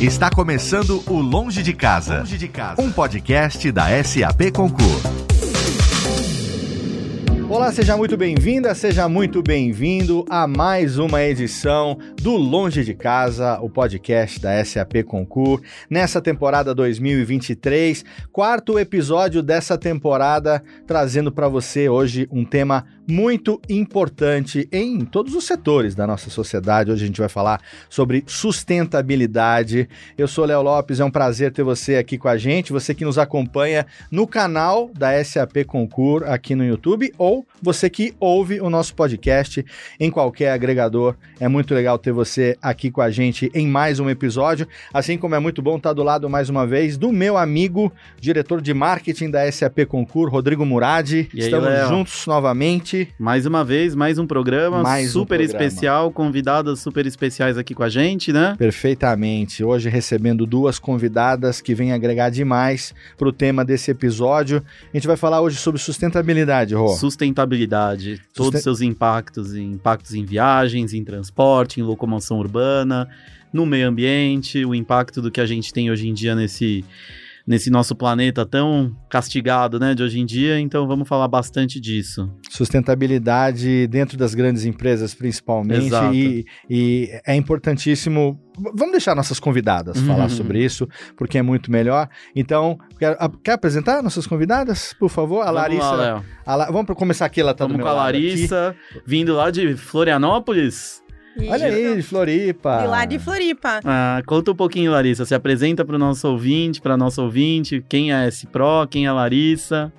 Está começando o Longe de Casa, Longe de Casa. um podcast da SAP Concur. Olá, seja muito bem-vinda, seja muito bem-vindo a mais uma edição do Longe de Casa, o podcast da SAP Concur, nessa temporada 2023, quarto episódio dessa temporada, trazendo para você hoje um tema muito importante em todos os setores da nossa sociedade. Hoje a gente vai falar sobre sustentabilidade. Eu sou Léo Lopes, é um prazer ter você aqui com a gente, você que nos acompanha no canal da SAP Concur aqui no YouTube ou você que ouve o nosso podcast em qualquer agregador. É muito legal ter você aqui com a gente em mais um episódio, assim como é muito bom estar do lado mais uma vez do meu amigo, diretor de marketing da SAP Concur, Rodrigo Murad. Estamos aí, juntos novamente mais uma vez, mais um programa mais super um programa. especial, convidadas super especiais aqui com a gente, né? Perfeitamente. Hoje recebendo duas convidadas que vêm agregar demais para o tema desse episódio. A gente vai falar hoje sobre sustentabilidade, Rô. Sustentabilidade, todos os seus impactos, impactos em viagens, em transporte, em locomoção urbana, no meio ambiente, o impacto do que a gente tem hoje em dia nesse nesse nosso planeta tão castigado, né, de hoje em dia. Então vamos falar bastante disso. Sustentabilidade dentro das grandes empresas, principalmente. Exato. E, e é importantíssimo. Vamos deixar nossas convidadas Uhum. falar sobre isso, porque é muito melhor. Então, quer, quer apresentar nossas convidadas, por favor? A Vamos Larissa. lá, a La- vamos começar aqui, ela tá Vamos com a. Larissa, vindo lá de Florianópolis. Olha aí, de Floripa. De lá de Floripa. Ah, conta um pouquinho, Larissa. Se apresenta para o nosso ouvinte, para nossa ouvinte. Quem é a S-Pro, quem é a Larissa.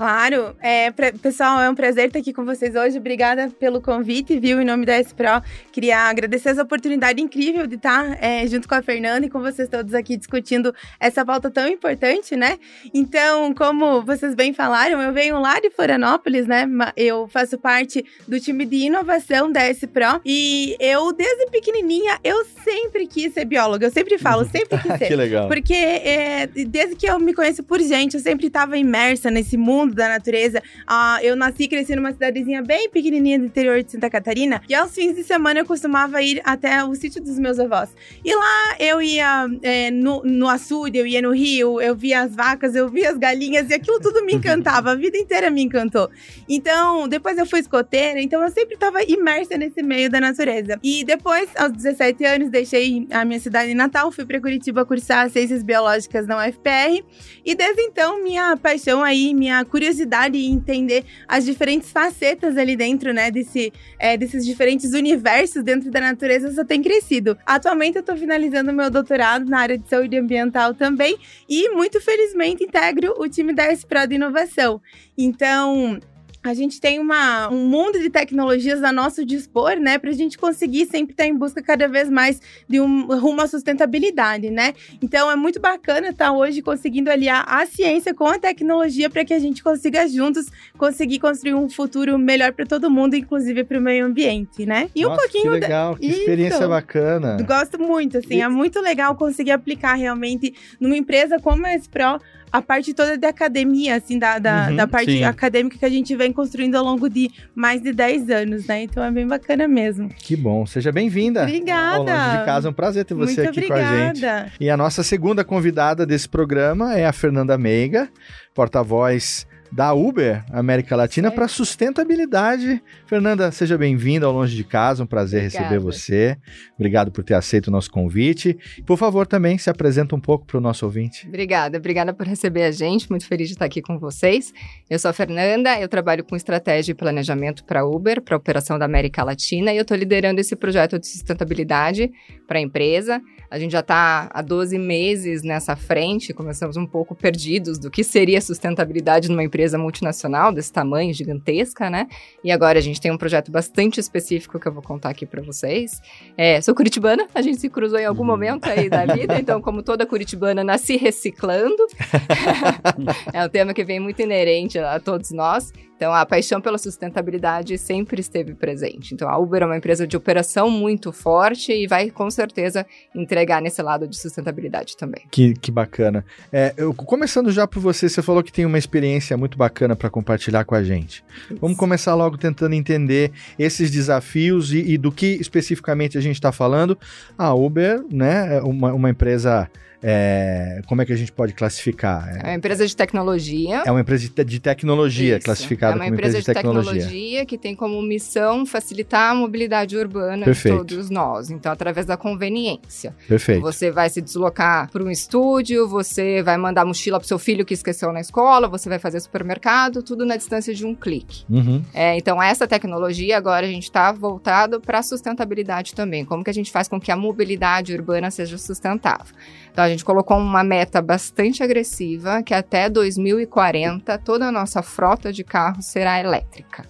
Claro, é, pra- pessoal, é um prazer estar aqui com vocês hoje. Obrigada pelo convite, viu? Em nome da S-Pro, queria agradecer essa oportunidade incrível de estar é, junto com a Fernanda e com vocês todos aqui discutindo essa pauta tão importante, né? Então, como vocês bem falaram, eu venho lá de Florianópolis, né? Eu faço parte do time de inovação da S-Pro e eu, desde pequenininha, eu sempre quis ser bióloga. Eu sempre falo, sempre quis ser. que legal. Porque é, desde que eu me conheço por gente, eu sempre estava imersa nesse mundo da natureza. Ah, eu nasci e cresci numa cidadezinha bem pequenininha do interior de Santa Catarina. E aos fins de semana eu costumava ir até o sítio dos meus avós. E lá eu ia é, no, no açude, eu ia no rio, eu via as vacas, eu via as galinhas. E aquilo tudo me encantava. A vida inteira me encantou. Então, depois eu fui escoteira. Então eu sempre estava imersa nesse meio da natureza. E depois, aos 17 anos, deixei a minha cidade natal. Fui para Curitiba cursar Ciências Biológicas na UFPR. E desde então, minha paixão aí, minha curiosidade em entender as diferentes facetas ali dentro, né, desse, é, desses diferentes universos dentro da natureza só tem crescido. Atualmente eu tô finalizando meu doutorado na área de saúde ambiental também e muito felizmente integro o time da S-Pro de inovação. Então, a gente tem uma, um mundo de tecnologias a nosso dispor, né, para a gente conseguir sempre estar em busca cada vez mais de um rumo à sustentabilidade, né? Então é muito bacana estar hoje conseguindo aliar a ciência com a tecnologia para que a gente consiga juntos conseguir construir um futuro melhor para todo mundo, inclusive para o meio ambiente, né? E um Nossa, pouquinho Que da- legal, que Isso. experiência bacana. Gosto muito, assim, E- é muito legal conseguir aplicar realmente numa empresa como a Espro a parte toda da academia, assim, da, da, Uhum, da parte sim. acadêmica que a gente vem construindo ao longo de mais de 10 anos, né? Então é bem bacana mesmo. Que bom. Seja bem-vinda. Obrigada. Ao Longe de casa, é um prazer ter você muito aqui com a gente. obrigada. E a nossa segunda convidada desse programa é a Fernanda Meiga, porta-voz da Uber América Latina para sustentabilidade. Fernanda, seja bem-vinda ao Longe de Casa, um prazer Obrigada. receber você. Obrigado por ter aceito o nosso convite. Por favor, também se apresenta um pouco para o nosso ouvinte. Obrigada, obrigada por receber a gente. Muito feliz de estar aqui com vocês. Eu sou a Fernanda, eu trabalho com estratégia e planejamento para Uber, para a operação da América Latina, e eu estou liderando esse projeto de sustentabilidade para a empresa. A gente já está há 12 meses nessa frente, começamos um pouco perdidos do que seria sustentabilidade numa empresa multinacional desse tamanho, gigantesca, né? E agora a gente tem um projeto bastante específico que eu vou contar aqui para vocês. É, sou curitibana, a gente se cruzou em algum Uhum. momento aí da vida, então, como toda curitibana, nasci reciclando. é um tema que vem muito inerente a, a todos nós. Então, a paixão pela sustentabilidade sempre esteve presente. Então, a Uber é uma empresa de operação muito forte e vai, com certeza, entregar nesse lado de sustentabilidade também. Que, que bacana. É, eu, começando já por você, você falou que tem uma experiência muito bacana para compartilhar com a gente. Vamos começar logo tentando entender esses desafios e, e do que especificamente a gente está falando. A Uber, né, é uma, uma empresa é, como é que a gente pode classificar? É, uma empresa de tecnologia. É uma empresa de, de tecnologia, Isso. classificada como empresa, empresa de, tecnologia. tecnologia. que tem como missão facilitar a mobilidade urbana Perfeito. de todos nós. Então, através da conveniência. Perfeito. Você vai se deslocar para um estúdio, você vai mandar mochila para seu filho que esqueceu na escola, você vai fazer supermercado, tudo na distância de um clique. Uhum. É, então, essa tecnologia agora a gente está voltado para a sustentabilidade também. Como que a gente faz com que a mobilidade urbana seja sustentável? Então, a gente colocou uma meta bastante agressiva, que até 2040 toda a nossa frota de carros será elétrica.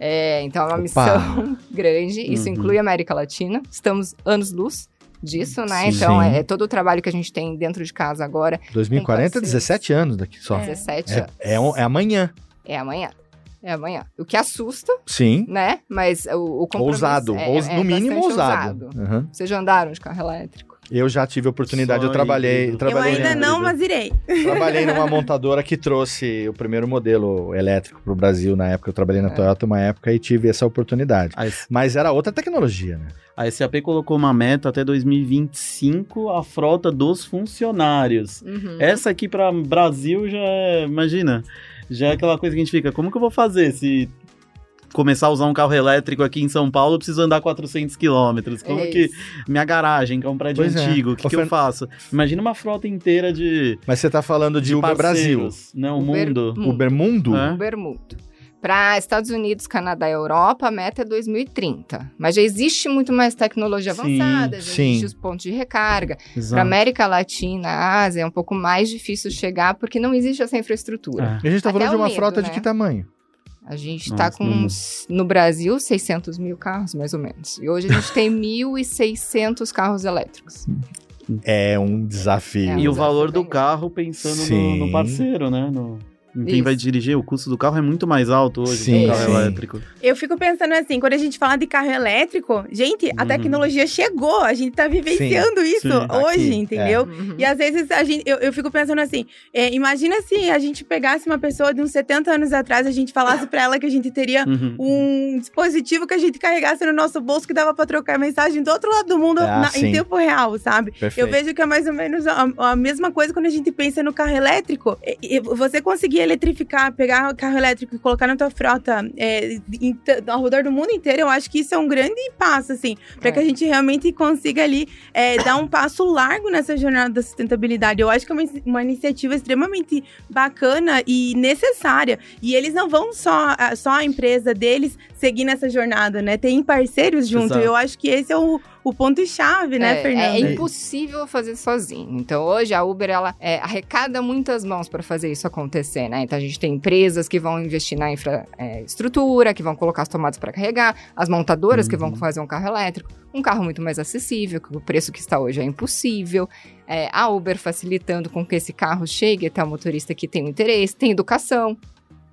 É, então, é uma Opa. missão grande. Isso uhum. inclui a América Latina. Estamos anos-luz disso, né? Sim, então, é, é, todo o trabalho que a gente tem dentro de casa agora. 2040 é 17 anos daqui só. É. 17 é, anos. É, é, amanhã. É amanhã. É amanhã. O que assusta. Sim. Né? Mas o, o Ousado. É, Ous, no é mínimo ousado. ousado. Uhum. Vocês já andaram de carro elétrico? Eu já tive a oportunidade, Só eu trabalhei, eu trabalhei. Eu ainda não, mas irei. Trabalhei numa montadora que trouxe o primeiro modelo elétrico para o Brasil na época. Eu trabalhei na é. Toyota uma época e tive essa oportunidade. Mas era outra tecnologia, né? A SAP colocou uma meta até 2025 a frota dos funcionários. Uhum. Essa aqui para Brasil já é, imagina, já é aquela coisa que a gente fica, como que eu vou fazer se começar a usar um carro elétrico aqui em São Paulo, eu preciso andar 400 quilômetros. Como é que. Minha garagem, que é um prédio pois é. antigo, o é. que, que eu faço? Imagina uma frota inteira de. Mas você tá falando de, de Uber Brasil. Não, Uber Mundo. Mundo. Uber Mundo? É? Uber Mundo. Para Estados Unidos, Canadá e Europa, a meta é 2030. Mas já existe muito mais tecnologia sim, avançada, já sim. existe os pontos de recarga. Para América Latina, Ásia, é um pouco mais difícil chegar porque não existe essa infraestrutura. É. A gente está falando de uma medo, frota né? de que tamanho? A gente está com, uns, no Brasil, 600 mil carros, mais ou menos. E hoje a gente tem 1.600 carros elétricos. É um desafio. É um e desafio o valor do carro pensando no, no, parceiro, né? No quem Isso. vai dirigir, o custo do carro é muito mais alto hoje sim, que um carro sim. elétrico. Eu fico pensando assim, quando a gente fala de carro elétrico, gente, a uhum. tecnologia chegou, a gente tá vivenciando sim, isso hoje, aqui, entendeu? É. Uhum. E às vezes a gente, eu, eu fico pensando assim, é, imagina se a gente pegasse uma pessoa de uns 70 anos atrás, a gente falasse para ela que a gente teria uhum. um dispositivo que a gente carregasse no nosso bolso que dava para trocar mensagem do outro lado do mundo ah, na, em tempo real, sabe? Perfeito. Eu vejo que é mais ou menos a, a, mesma coisa quando a gente pensa no carro elétrico. E, e você conseguir eletrificar, pegar carro elétrico e colocar na tua frota é, em, ao redor do mundo inteiro, eu acho que isso é um grande passo, assim, para é. que a gente realmente consiga ali é, dar um passo largo nessa jornada da sustentabilidade. Eu acho que é uma, uma iniciativa extremamente bacana e necessária. E eles não vão só, só a empresa deles seguir nessa jornada, né? Tem parceiros junto. Eu acho que esse é o o ponto-chave, né, é, Fernanda? É impossível fazer sozinho. Então, hoje, a Uber, ela é, arrecada muitas mãos para fazer isso acontecer, né? Então, a gente tem empresas que vão investir na infraestrutura, é, que vão colocar as tomadas para carregar, as montadoras uhum. que vão uhum. fazer um carro elétrico, um carro muito mais acessível, que o preço que está hoje é impossível. É, a Uber facilitando com que esse carro chegue até o motorista que tem um interesse, tem educação.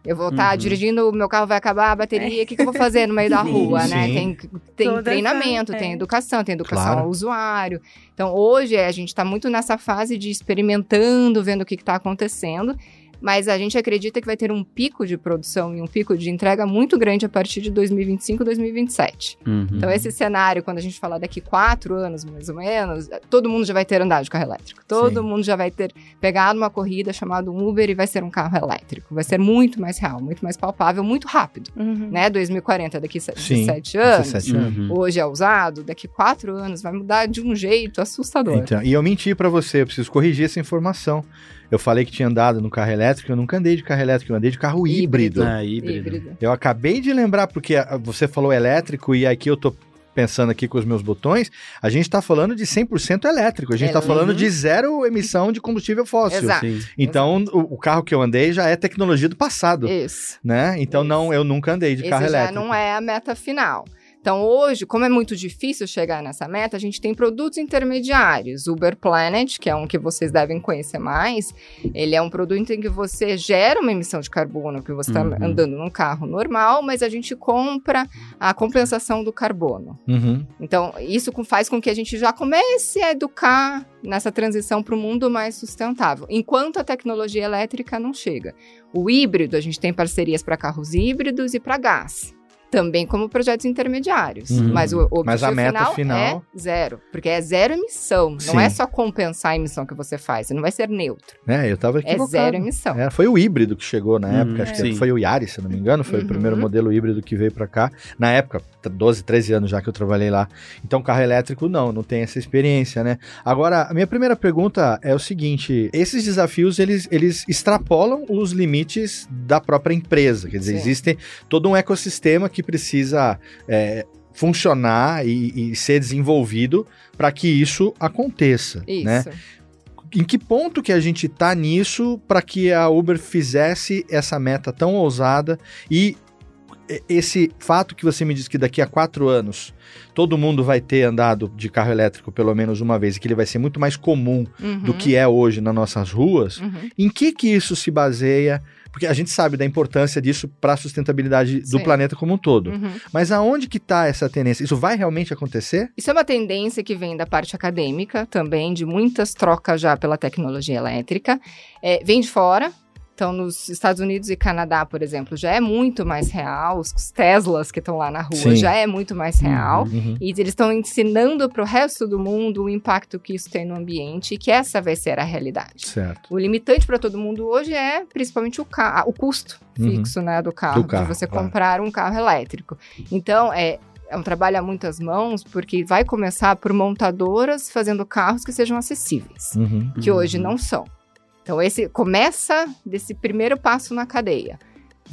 Eu vou estar tá uhum. dirigindo, o meu carro vai acabar a bateria, o que, que eu vou fazer no meio da rua, né? Tem, tem treinamento, tem é. educação, tem educação claro. ao usuário. Então, hoje, a gente está muito nessa fase de experimentando, vendo o que está acontecendo mas a gente acredita que vai ter um pico de produção e um pico de entrega muito grande a partir de 2025, 2027. Uhum. Então, esse cenário, quando a gente falar daqui quatro anos, mais ou menos, todo mundo já vai ter andado de carro elétrico. Todo Sim. mundo já vai ter pegado uma corrida chamada Uber e vai ser um carro elétrico. Vai ser muito mais real, muito mais palpável, muito rápido. Uhum. Né? 2040, daqui Sim, 17 anos. 17 anos. Uhum. Hoje é usado, daqui quatro anos vai mudar de um jeito assustador. Então, e eu menti para você, eu preciso corrigir essa informação. Eu falei que tinha andado no carro elétrico, eu nunca andei de carro elétrico, eu andei de carro híbrido. Ah, híbrido. híbrido. Eu acabei de lembrar, porque ah, você falou elétrico e aqui eu tô pensando aqui com os meus botões, a gente está falando de 100% elétrico, a gente está é, falando uhum. de zero emissão de combustível fóssil. Exato. Então, Exato. O, o, carro que eu andei já é tecnologia do passado. Isso. Né? Então, Isso. não, eu nunca andei de Esse carro já elétrico. não é a meta final. Então, hoje, como é muito difícil chegar nessa meta, a gente tem produtos intermediários. Uber Planet, que é um que vocês devem conhecer mais, ele é um produto em que você gera uma emissão de carbono, que você está Uhum. andando num carro normal, mas a gente compra a compensação do carbono. Uhum. Então, isso faz com que a gente já comece a educar nessa transição para o mundo mais sustentável, enquanto a tecnologia elétrica não chega. O híbrido, a gente tem parcerias para carros híbridos e para gás. Também como projetos intermediários. Uhum. Mas o, o Mas a objetivo meta final, final- é zero. Porque é zero emissão. Sim. Não é só compensar a emissão que você faz. Você não vai ser neutro. É, eu tava É equivocado. zero emissão. É, foi o híbrido que chegou na Uhum, época, acho que sim. foi o Yaris, se não me engano, foi o Uhum. primeiro modelo híbrido que veio pra cá. Na época, t- 12, 13 anos já que eu trabalhei lá. Então, carro elétrico não, não tem essa experiência, né? Agora, a minha primeira pergunta é o seguinte, esses desafios, eles, eles extrapolam os limites da própria empresa, quer dizer, Sim. existe todo um ecossistema que precisa é, funcionar e, e ser desenvolvido para que isso aconteça, Isso. né? em que ponto que a gente tá nisso para que a Uber fizesse essa meta tão ousada e esse fato que você me disse que daqui a quatro anos todo mundo vai ter andado de carro elétrico pelo menos uma vez e que ele vai ser muito mais comum do Uhum. que é hoje nas nossas ruas, Uhum. em que que isso se baseia? Porque a gente sabe da importância disso para a sustentabilidade do Sim. planeta como um todo. Uhum. Mas aonde que tá essa tendência? Isso vai realmente acontecer? Isso é uma tendência que vem da parte acadêmica também, de muitas trocas já pela tecnologia elétrica. É, vem de fora. Então, nos Estados Unidos e Canadá, por exemplo, já é muito mais real. Os Teslas que estão lá na rua Sim. já é muito mais real. Uhum. E eles estão ensinando para o resto do mundo o impacto que isso tem no ambiente e que essa vai ser a realidade. Certo. O limitante para todo mundo hoje é principalmente o, ca- o custo Uhum. fixo né, do carro, Do carro, de você claro. comprar um carro elétrico. Então, é, é um trabalho a muitas mãos, porque vai começar por montadoras fazendo carros que sejam acessíveis, Uhum. que hoje Uhum. não são. Então, esse começa desse primeiro passo na cadeia.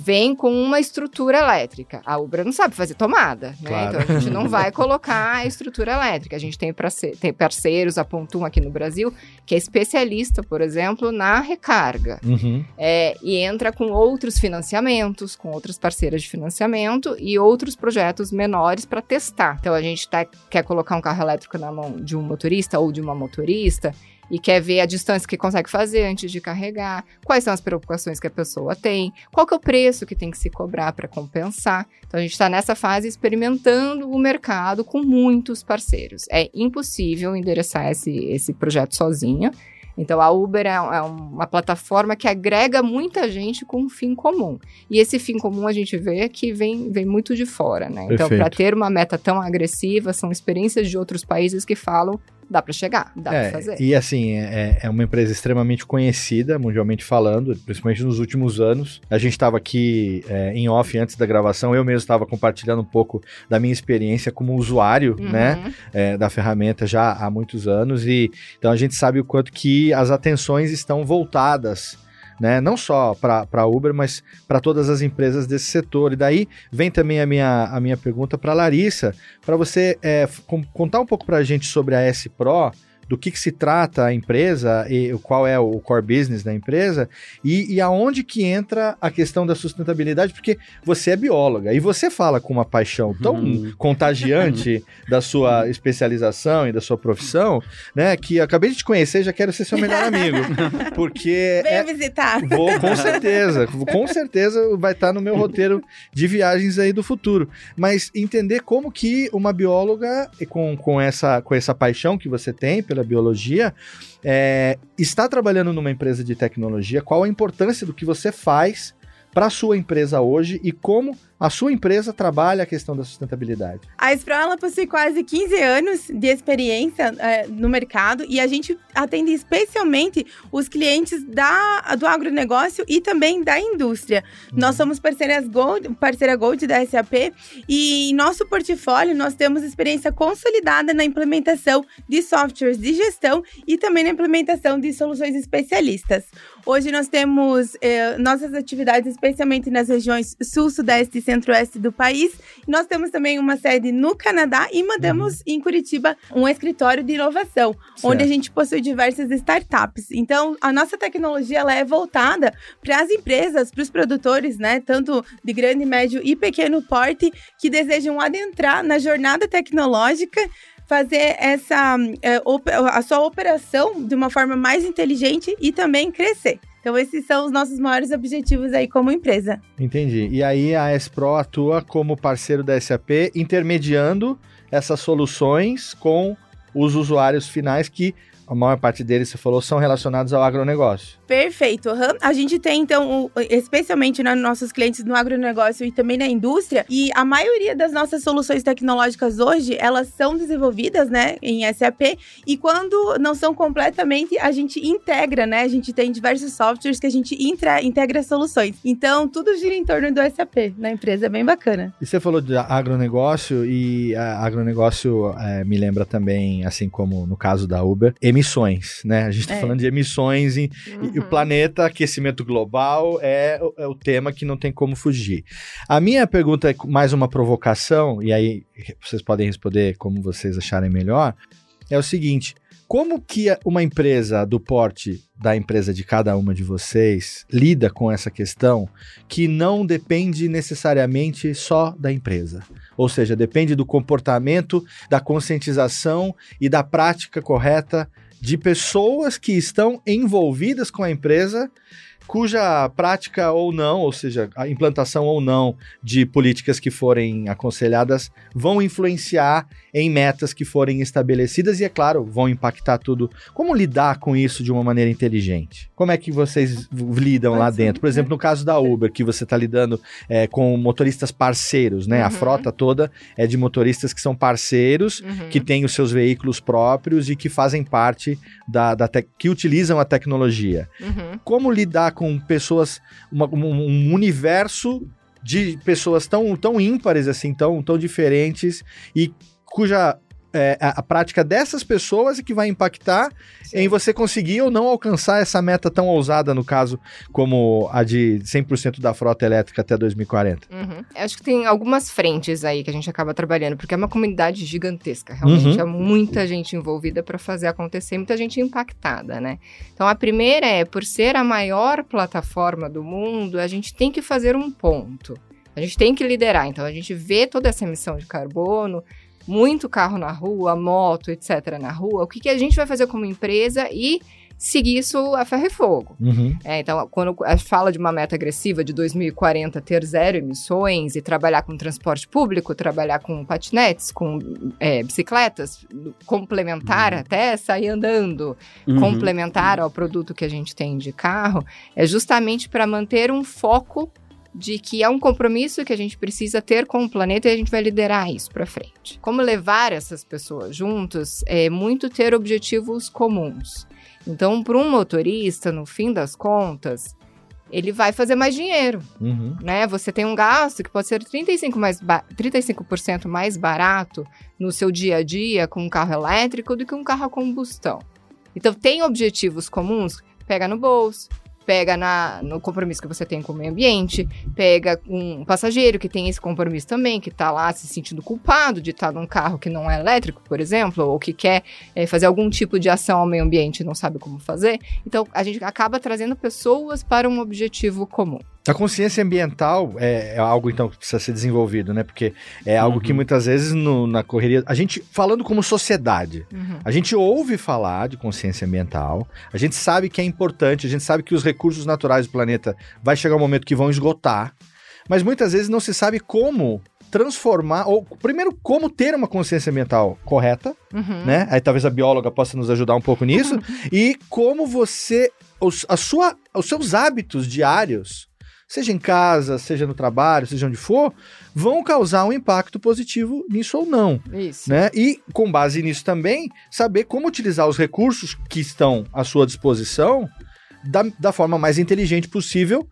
Vem com uma estrutura elétrica. A Uber não sabe fazer tomada, né? Claro. Então a gente não vai colocar a estrutura elétrica. A gente tem, tem parceiros, a Pontum aqui no Brasil, que é especialista, por exemplo, na recarga. Uhum. É, e entra com outros financiamentos, com outras parceiras de financiamento e outros projetos menores para testar. Então a gente tá- quer colocar um carro elétrico na mão de um motorista ou de uma motorista e quer ver a distância que consegue fazer antes de carregar, quais são as preocupações que a pessoa tem, qual que é o preço que tem que se cobrar para compensar. Então a gente está nessa fase experimentando o mercado com muitos parceiros. É impossível endereçar esse, esse projeto sozinha. Então, a Uber é, é uma plataforma que agrega muita gente com um fim comum. E esse fim comum a gente vê que vem, vem muito de fora, né? Então, para ter uma meta tão agressiva, são experiências de outros países que falam dá para chegar, dá É, para fazer. E assim, é, é uma empresa extremamente conhecida, mundialmente falando, principalmente nos últimos anos. A gente estava aqui é, em off antes da gravação, eu mesmo estava compartilhando um pouco da minha experiência como usuário, Uhum. né, é, da ferramenta já há muitos anos. E então a gente sabe o quanto que as atenções estão voltadas. Né? Não só para Uber, mas para todas as empresas desse setor. E daí vem também a minha, a minha pergunta para Larissa, para você é, contar um pouco para a gente sobre a S Pro, do que, que se trata a empresa e qual é o core business da empresa e, e aonde que entra a questão da sustentabilidade, porque você é bióloga e você fala com uma paixão tão Uhum. contagiante da sua especialização e da sua profissão, né, que eu acabei de te conhecer e já quero ser seu melhor amigo, porque Venha é, visitar. Vou, com certeza. Com certeza vai estar no meu roteiro de viagens aí do futuro. Mas entender como que uma bióloga, e com, com, essa, com essa paixão que você tem pela biologia, é, está trabalhando numa empresa de tecnologia, qual a importância do que você faz para a sua empresa hoje e como a sua empresa trabalha a questão da sustentabilidade. A Espro, ela possui quase 15 anos de experiência é, no mercado e a gente atende especialmente os clientes da, do agronegócio e também da indústria. Nós somos parceiras Gold, parceira Gold da SAP e em nosso portfólio nós temos experiência consolidada na implementação de softwares de gestão e também na implementação de soluções especialistas. Hoje nós temos eh, nossas atividades especialmente nas regiões sul, sudeste e centro-oeste do país. Nós temos também uma sede no Canadá e mandamos uhum. em Curitiba um escritório de inovação, certo. onde a gente possui diversas startups. Então, a nossa tecnologia ela é voltada para as empresas, para os produtores, né, tanto de grande, médio e pequeno porte, que desejam adentrar na jornada tecnológica fazer essa é, a sua operação de uma forma mais inteligente e também crescer. Então, esses são os nossos maiores objetivos aí como empresa. Entendi. E aí a S-Pro atua como parceiro da SAP, intermediando essas soluções com os usuários finais que a maior parte deles, você falou, são relacionados ao agronegócio. Perfeito. Uhum. A gente tem, então, especialmente nos nossos clientes no agronegócio e também na indústria, e a maioria das nossas soluções tecnológicas hoje, elas são desenvolvidas, né, em SAP, e quando não são completamente, a gente integra, né, a gente tem diversos softwares que a gente intra, integra soluções. Então, tudo gira em torno do SAP na empresa, é bem bacana. E você falou de agronegócio, e agronegócio é, me lembra também, assim como no caso da Uber, emissões, né? A gente está é. falando de emissões e, uhum. e, o planeta, aquecimento global é, é, o tema que não tem como fugir. A minha pergunta é mais uma provocação, e aí vocês podem responder como vocês acharem melhor, é o seguinte. Como que uma empresa do porte da empresa de cada uma de vocês lida com essa questão que não depende necessariamente só da empresa? Ou seja, depende do comportamento, da conscientização e da prática correta de pessoas que estão envolvidas com a empresa cuja prática ou não, ou seja, a implantação ou não de políticas que forem aconselhadas vão influenciar em metas que forem estabelecidas e, é claro, vão impactar tudo. Como lidar com isso de uma maneira inteligente? Como é que vocês lidam Pode lá dentro? Por exemplo, no caso da Uber, que você está lidando é, com motoristas parceiros, né? Uhum. A frota toda é de motoristas que são parceiros, uhum. que têm os seus veículos próprios e que fazem parte da, da que utilizam a tecnologia. Uhum. Como lidar com pessoas, uma, um universo de pessoas tão, tão ímpares, assim, tão, tão diferentes e cuja é, a, a, prática dessas pessoas é que vai impactar Sim. em você conseguir ou não alcançar essa meta tão ousada, no caso, como a de 100% da frota elétrica até 2040. Uhum. Acho que tem algumas frentes aí que a gente acaba trabalhando, porque é uma comunidade gigantesca, realmente. Uhum. É muita gente envolvida para fazer acontecer, muita gente impactada, né? Então, a primeira é, por ser a maior plataforma do mundo, a gente tem que fazer um ponto. A gente tem que liderar. Então, a gente vê toda essa emissão de carbono, muito carro na rua, moto, etc. na rua, o que, que a gente vai fazer como empresa e seguir isso a ferro e fogo. Uhum. É, então, quando a gente fala de uma meta agressiva de 2040 ter zero emissões e trabalhar com transporte público, trabalhar com patinetes, com é, bicicletas, complementar uhum. até sair andando, uhum. complementar ao produto que a gente tem de carro, é justamente para manter um foco de que é um compromisso que a gente precisa ter com o planeta e a gente vai liderar isso para frente. Como levar essas pessoas juntos é muito ter objetivos comuns. Então, para um motorista, no fim das contas, ele vai fazer mais dinheiro, uhum. né? Você tem um gasto que pode ser 35%, mais 35 mais barato no seu dia a dia com um carro elétrico do que um carro a combustão. Então, tem objetivos comuns, pega no bolso, pega na, no compromisso que você tem com o meio ambiente, pega um passageiro que tem esse compromisso também, que está lá se sentindo culpado de estar num carro que não é elétrico, por exemplo, ou que quer é, fazer algum tipo de ação ao meio ambiente e não sabe como fazer. Então, a gente acaba trazendo pessoas para um objetivo comum. A consciência ambiental é, é, algo, então, que precisa ser desenvolvido, né? Porque é algo uhum. que muitas vezes no, na correria. A gente, falando como sociedade, uhum. a gente ouve falar de consciência ambiental, a gente sabe que é importante, a gente sabe que os recursos naturais do planeta vai chegar um momento que vão esgotar, mas muitas vezes não se sabe como transformar, ou primeiro, como ter uma consciência ambiental correta, uhum. né? Aí talvez a bióloga possa nos ajudar um pouco nisso, e como você, os, a sua, os seus hábitos diários seja em casa, seja no trabalho, seja onde for, vão causar um impacto positivo nisso ou não. Isso. Né? E, com base nisso também, saber como utilizar os recursos que estão à sua disposição da, da forma mais inteligente possível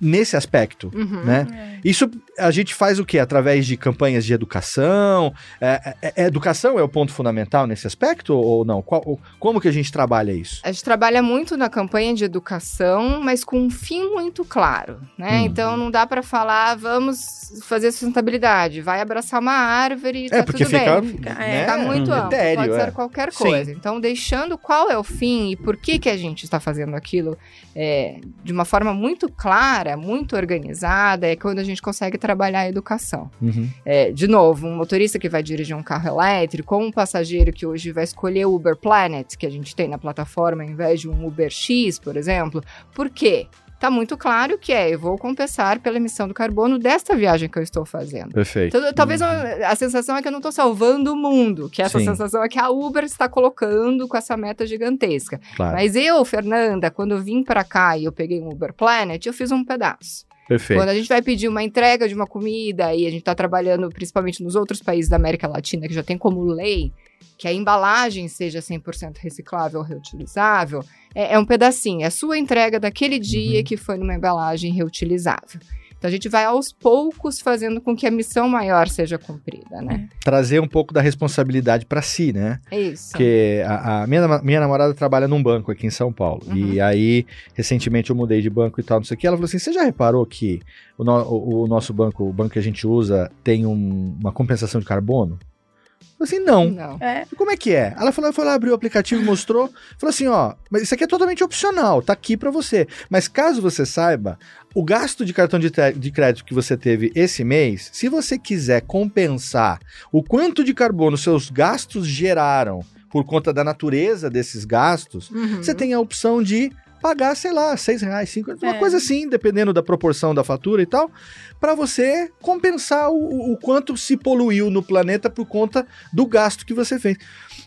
nesse aspecto, Uhum. né? Isso a gente faz o quê? Através de campanhas de educação? É, é- é- educação é o ponto fundamental nesse aspecto ou não? Qual- como que a gente trabalha isso? A gente trabalha muito na campanha de educação, mas com um fim muito claro, né? Hum. Então não dá para falar, vamos fazer sustentabilidade, vai abraçar uma árvore e É, tá porque tudo fica, bem. né, Tá muito amplo, etéreo, pode é. ser qualquer Sim. coisa. Então, deixando qual é o fim e por que, que a gente está fazendo aquilo é, de uma forma muito clara, muito organizada, é quando a gente consegue trabalhar a educação. Uhum. É, de novo, um motorista que vai dirigir um carro elétrico, ou um passageiro que hoje vai escolher o Uber Planet, que a gente tem na plataforma, ao invés de um Uber X, por exemplo. Por quê? Tá muito claro que é, eu vou compensar pela emissão do carbono desta viagem que eu estou fazendo. Perfeito. Então, talvez a, a sensação é que eu não estou salvando o mundo, que essa Sim. sensação é que a Uber está colocando com essa meta gigantesca. Claro. Mas eu, Fernanda, quando eu vim para cá e eu peguei um Uber Planet, eu fiz um pedaço. Perfeito. Quando a gente vai pedir uma entrega de uma comida e a gente está trabalhando principalmente nos outros países da América Latina que já tem como lei que a embalagem seja 100% reciclável ou reutilizável, é, é um pedacinho, é a sua entrega daquele dia Uhum. que foi numa embalagem reutilizável. Então a gente vai aos poucos fazendo com que a missão maior seja cumprida, né? Trazer um pouco da responsabilidade para si, né? É isso. Porque a, a minha, minha namorada trabalha num banco aqui em São Paulo. Uhum. E aí, recentemente eu mudei de banco e tal, não sei o que. Ela falou assim: você já reparou que o, no- o- o nosso banco, o banco que a gente usa, tem um- uma compensação de carbono? Eu falei assim, não. Não. É. E Como é que é? Ela falou, foi lá, abriu o aplicativo, mostrou, falou assim, ó, mas isso aqui é totalmente opcional, tá aqui pra você. Mas caso você saiba, o gasto de cartão de, de crédito que você teve esse mês, se você quiser compensar o quanto de carbono seus gastos geraram por conta da natureza desses gastos, Uhum. você tem a opção de pagar, sei lá, seis reais, cinco, uma É. coisa assim, dependendo da proporção da fatura e tal, para você compensar o, o quanto se poluiu no planeta por conta do gasto que você fez.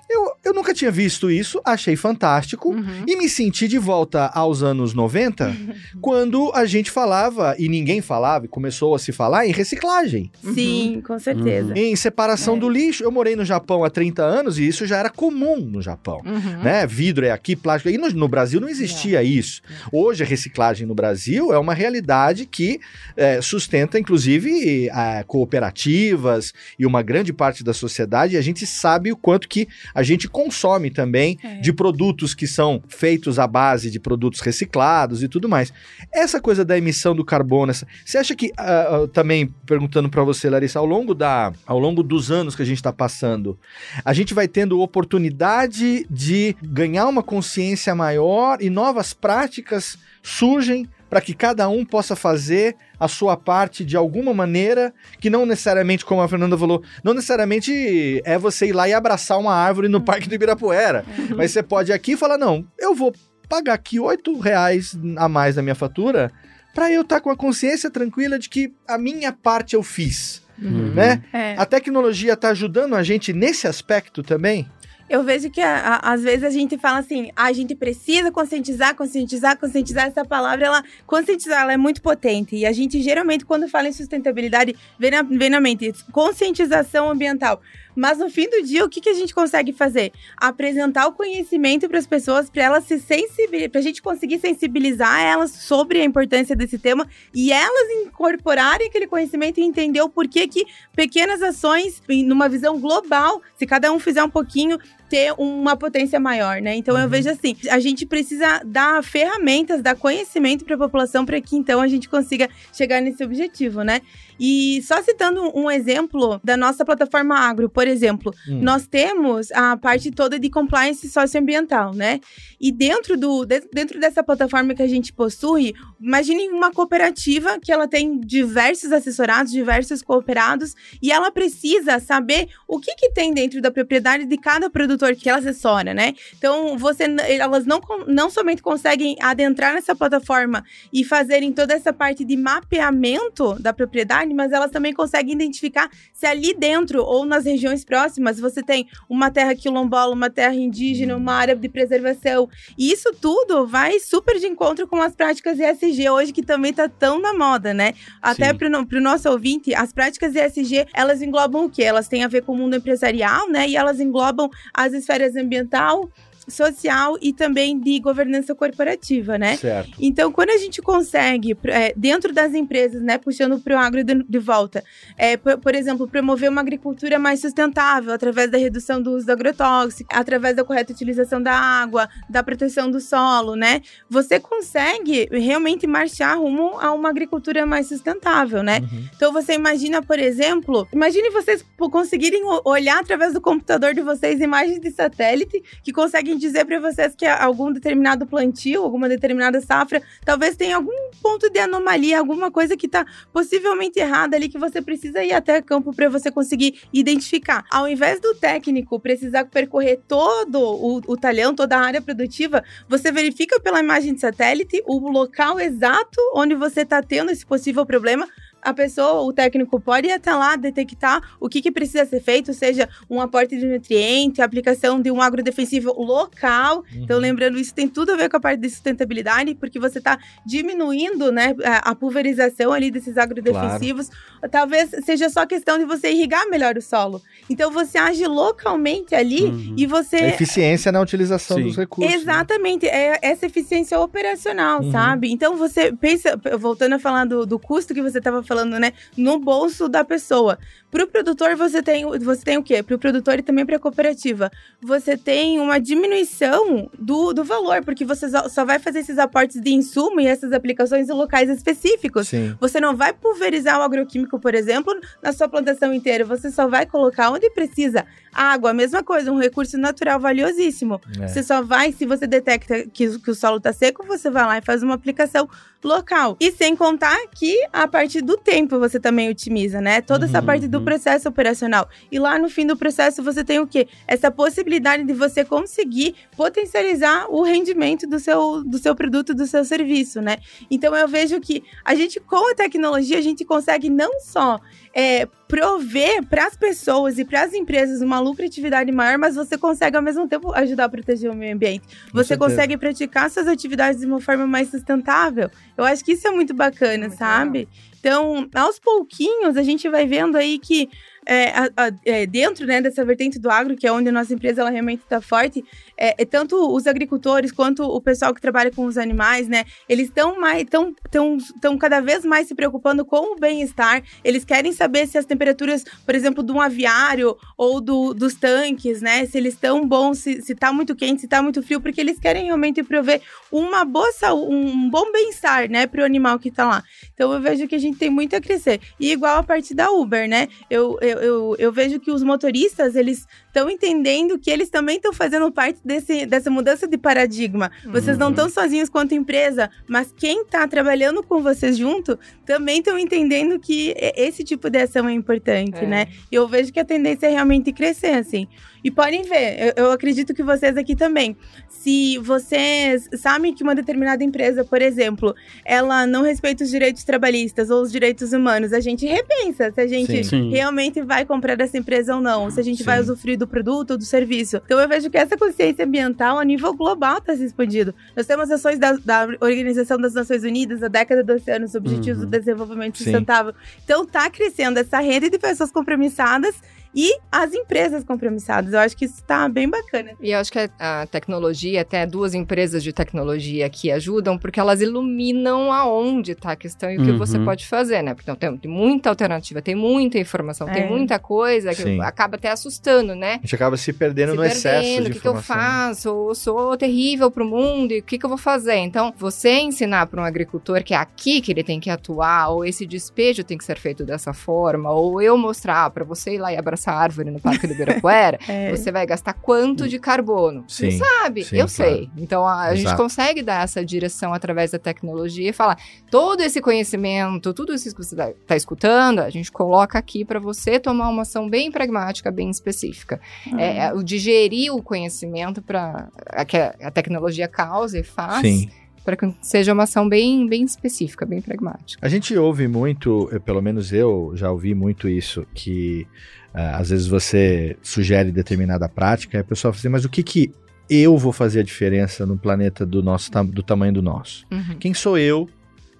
Eu, eu nunca tinha visto isso, achei fantástico. Uhum. E me senti de volta aos anos 90, quando a gente falava, e ninguém falava, e começou a se falar em reciclagem, Sim, com certeza. em separação É. do lixo. Eu morei no Japão há 30 anos e isso já era comum no Japão Uhum. né? Vidro é aqui, plástico. E no, no Brasil não existia isso. Hoje a reciclagem no Brasil é uma realidade que é, sustenta, inclusive, é, cooperativas e uma grande parte da sociedade. E a gente sabe o quanto que a gente consome também É. de produtos que são feitos à base de produtos reciclados e tudo mais. Essa coisa da emissão do carbono, essa- você acha que, ah, ah, também perguntando para você, Larissa, ao longo, da, ao longo dos anos que a gente está passando, a gente vai tendo oportunidade de ganhar uma consciência maior e novas práticas surgem para que cada um possa fazer a sua parte de alguma maneira, que não necessariamente, como a Fernanda falou, não necessariamente é você ir lá e abraçar uma árvore no Parque do Ibirapuera. Mas você pode ir aqui e falar, não, eu vou pagar aqui oito reais a mais na minha fatura para eu estar com a consciência tranquila de que a minha parte eu fiz, Uhum. né? É. A tecnologia está ajudando a gente nesse aspecto também? Eu vejo que a- a- às vezes a gente fala assim, "Ah, a gente precisa conscientizar, conscientizar, conscientizar. Essa palavra, ela conscientizar, ela é muito potente. E a gente geralmente quando fala em sustentabilidade vem na, vem na mente conscientização ambiental. Mas no fim do dia, o que, que a gente consegue fazer? Apresentar o conhecimento para as pessoas, para elas se sensibilizar, para a gente conseguir sensibilizar elas sobre a importância desse tema e elas incorporarem aquele conhecimento e entender o porquê que pequenas ações, em- numa visão global, se cada um fizer um pouquinho, ter uma potência maior, né? Então eu Uhum. vejo assim, a gente precisa dar ferramentas, dar conhecimento para a população para que então a gente consiga chegar nesse objetivo, né? E só citando um exemplo da nossa plataforma Agro, por exemplo, Hum. nós temos a parte toda de compliance socioambiental, né? E dentro, do, de- dentro dessa plataforma que a gente possui, imagine uma cooperativa que ela tem diversos assessorados, diversos cooperados, e ela precisa saber o que, que tem dentro da propriedade de cada produtor que ela assessora, né? Então, você, elas não, não somente conseguem adentrar nessa plataforma e fazerem toda essa parte de mapeamento da propriedade, mas elas também conseguem identificar se ali dentro ou nas regiões próximas você tem uma terra quilombola, uma terra indígena, uma área de preservação. E isso tudo vai super de encontro com as práticas ESG hoje, que também tá tão na moda, né? Até no- pro nosso ouvinte, as práticas ESG, elas englobam o quê? Elas têm a ver com o mundo empresarial, né? E elas englobam as esferas ambiental, social e também de governança corporativa, né? Certo. Então, quando a gente consegue, é, dentro das empresas, né, puxando para o agro de, de volta, é, por, por, exemplo, promover uma agricultura mais sustentável através da redução do uso do agrotóxico, através da correta utilização da água, da proteção do solo, né? Você consegue realmente marchar rumo a uma agricultura mais sustentável, né? Uhum. Então, você imagina, por exemplo, imagine vocês conseguirem olhar através do computador de vocês imagens de satélite que conseguem dizer para vocês que algum determinado plantio, alguma determinada safra, talvez tenha algum ponto de anomalia, alguma coisa que está possivelmente errada ali que você precisa ir até campo para você conseguir identificar. Ao invés do técnico precisar percorrer todo o, o talhão, toda a área produtiva, você verifica pela imagem de satélite o local exato onde você está tendo esse possível problema a pessoa, o técnico pode ir até lá detectar o que, que precisa ser feito, seja um aporte de nutriente, aplicação de um agrodefensivo local. Uhum. Então, lembrando, isso tem tudo a ver com a parte de sustentabilidade, porque você está diminuindo né, a pulverização ali desses agrodefensivos. Claro. Talvez seja só questão de você irrigar melhor o solo. Então, você age localmente ali uhum. e você. A eficiência na utilização Sim. dos recursos. Né? Exatamente. Né? É essa eficiência operacional, uhum. sabe? Então, você pensa, voltando a falar do, do custo que você estava falando falando, né, no bolso da pessoa. Para o produtor, você tem, você tem o quê? Para o produtor e também para a cooperativa. Você tem uma diminuição do, do valor, porque você só vai fazer esses aportes de insumo e essas aplicações em locais específicos. Sim. Você não vai pulverizar o agroquímico, por exemplo, na sua plantação inteira. Você só vai colocar onde precisa. Água, mesma coisa, um recurso natural valiosíssimo. É. Você só vai, se você detecta que, que o solo está seco, você vai lá e faz uma aplicação local. E sem contar que a partir do tempo você também otimiza, né? Toda essa uhum, parte do uhum. processo operacional. E lá no fim do processo você tem o quê? Essa possibilidade de você conseguir potencializar o rendimento do seu, do seu produto, do seu serviço, né? Então eu vejo que a gente, com a tecnologia, a gente consegue não só é, prover para as pessoas e para as empresas uma lucratividade maior, mas você consegue ao mesmo tempo ajudar a proteger o meio ambiente. Você consegue praticar suas atividades de uma forma mais sustentável. Eu acho que isso é muito bacana, muito sabe? Legal. Então, aos pouquinhos, a gente vai vendo aí que é, a, a, é, dentro né, dessa vertente do agro, que é onde a nossa empresa ela realmente está forte, é, é, tanto os agricultores quanto o pessoal que trabalha com os animais, né? Eles estão mais, tão, tão, tão cada vez mais se preocupando com o bem-estar. Eles querem saber se as temperaturas, por exemplo, de um aviário ou do, dos tanques, né? Se eles estão bons, se, se tá muito quente, se tá muito frio, porque eles querem realmente prover uma boa saúde, um bom bem-estar, né, para o animal que está lá. Então eu vejo que a gente tem muito a crescer. E igual a parte da Uber, né? eu eu, eu, eu vejo que os motoristas, eles estão entendendo que eles também estão fazendo parte desse, dessa mudança de paradigma. Vocês uhum. não estão sozinhos quanto empresa, mas quem está trabalhando com vocês junto também estão entendendo que esse tipo de ação é importante, é. né? E eu vejo que a tendência é realmente crescer, assim. E podem ver, eu, eu acredito que vocês aqui também. Se vocês sabem que uma determinada empresa, por exemplo, ela não respeita os direitos trabalhistas ou os direitos humanos, a gente repensa se a gente Sim. realmente vai comprar dessa empresa ou não, se a gente Sim. vai usufruir do produto ou do serviço. Então eu vejo que essa consciência ambiental a nível global está se expandindo. Nós temos ações da, da, Organização das Nações Unidas, a década do oceano, os Objetivos uhum. do Desenvolvimento Sustentável. Então tá crescendo essa rede de pessoas compromissadas e as empresas compromissadas. Eu acho que isso está bem bacana. E eu acho que a tecnologia, até duas empresas de tecnologia que ajudam, porque elas iluminam aonde está a questão e o que uhum. você pode fazer, né? Porque então, tem muita alternativa, tem muita informação, é. tem muita coisa que Sim. acaba até assustando, né? A gente acaba se perdendo se no perdendo, excesso de o que, que eu faço? Eu sou terrível para o mundo e o que, que eu vou fazer? Então, você ensinar para um agricultor que é aqui que ele tem que atuar, ou esse despejo tem que ser feito dessa forma, ou eu mostrar para você ir lá e abraçar essa árvore no Parque do Ibirapuera, é. você vai gastar quanto de carbono? Sim, você sabe? Sim, eu claro. sei. Então a, a gente consegue dar essa direção através da tecnologia e falar todo esse conhecimento, tudo isso que você está tá escutando, a gente coloca aqui para você tomar uma ação bem pragmática, bem específica. Uhum. É, o digerir o conhecimento para que a, a tecnologia cause e faz. Sim para que seja uma ação bem, bem específica, bem pragmática. A gente ouve muito, pelo menos eu já ouvi muito isso, que uh, às vezes você sugere determinada prática e a pessoa fala assim, mas o que que eu vou fazer a diferença no planeta do nosso do tamanho do nosso? Uhum. Quem sou eu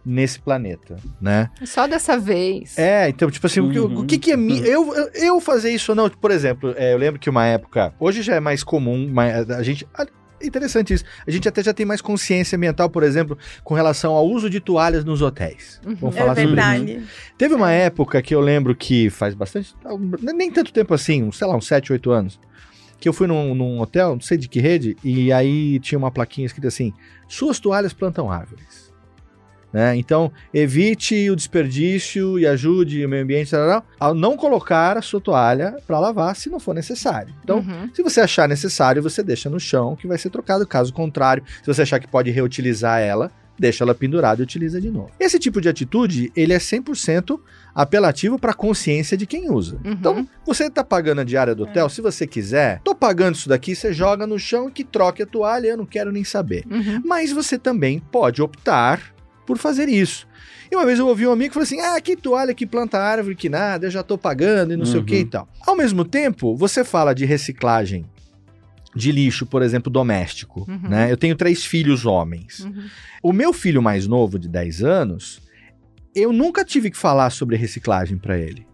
nesse planeta, né? Só dessa vez. É, então, tipo assim, uhum. o, que, o que, que é mi... Eu, eu, eu fazer isso ou não? Por exemplo, é, eu lembro que uma época, hoje já é mais comum, mas a gente interessante isso. A gente até já tem mais consciência ambiental, por exemplo, com relação ao uso de toalhas nos hotéis. Uhum. Vamos É falar sobre isso. verdade. Teve uma época que eu lembro que faz bastante. Nem tanto tempo assim, sei lá, uns 7, 8 anos. Que eu fui num, num hotel, não sei de que rede, e aí tinha uma plaquinha escrita assim: Suas toalhas plantam árvores. Né? Então, evite o desperdício e ajude o meio ambiente tarará, ao não colocar a sua toalha para lavar se não for necessário. Então, Uhum. se você achar necessário, você deixa no chão que vai ser trocado. Caso contrário, se você achar que pode reutilizar ela, deixa ela pendurada e utiliza de novo. Esse tipo de atitude, ele é 100% apelativo para a consciência de quem usa. Uhum. Então, você tá pagando a diária do hotel, se você quiser, tô pagando isso daqui, você joga no chão e que troque a toalha, eu não quero nem saber. Uhum. Mas você também pode optar por fazer isso. E uma vez eu ouvi um amigo que falou assim: ah, que toalha, que planta árvore, que nada, eu já tô pagando e não sei o que e Uhum. tal. Ao mesmo tempo, você fala de reciclagem de lixo, por exemplo, doméstico. Uhum. Né? Eu tenho três filhos homens. Uhum. O meu filho mais novo, de 10 anos, eu nunca tive que falar sobre reciclagem para ele.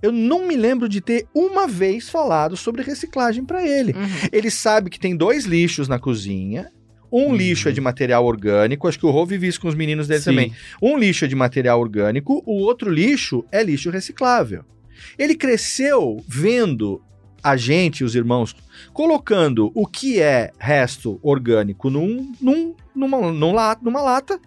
Eu não me lembro de ter uma vez falado sobre reciclagem para ele. Uhum. Ele sabe que tem dois lixos na cozinha. Um Uhum. lixo é de material orgânico, acho que o Rô vive isso com os meninos dele Sim. também. Um lixo é de material orgânico, o outro lixo é lixo reciclável. Ele cresceu vendo a gente, os irmãos, colocando o que é resto orgânico num, num, numa, num la- numa lata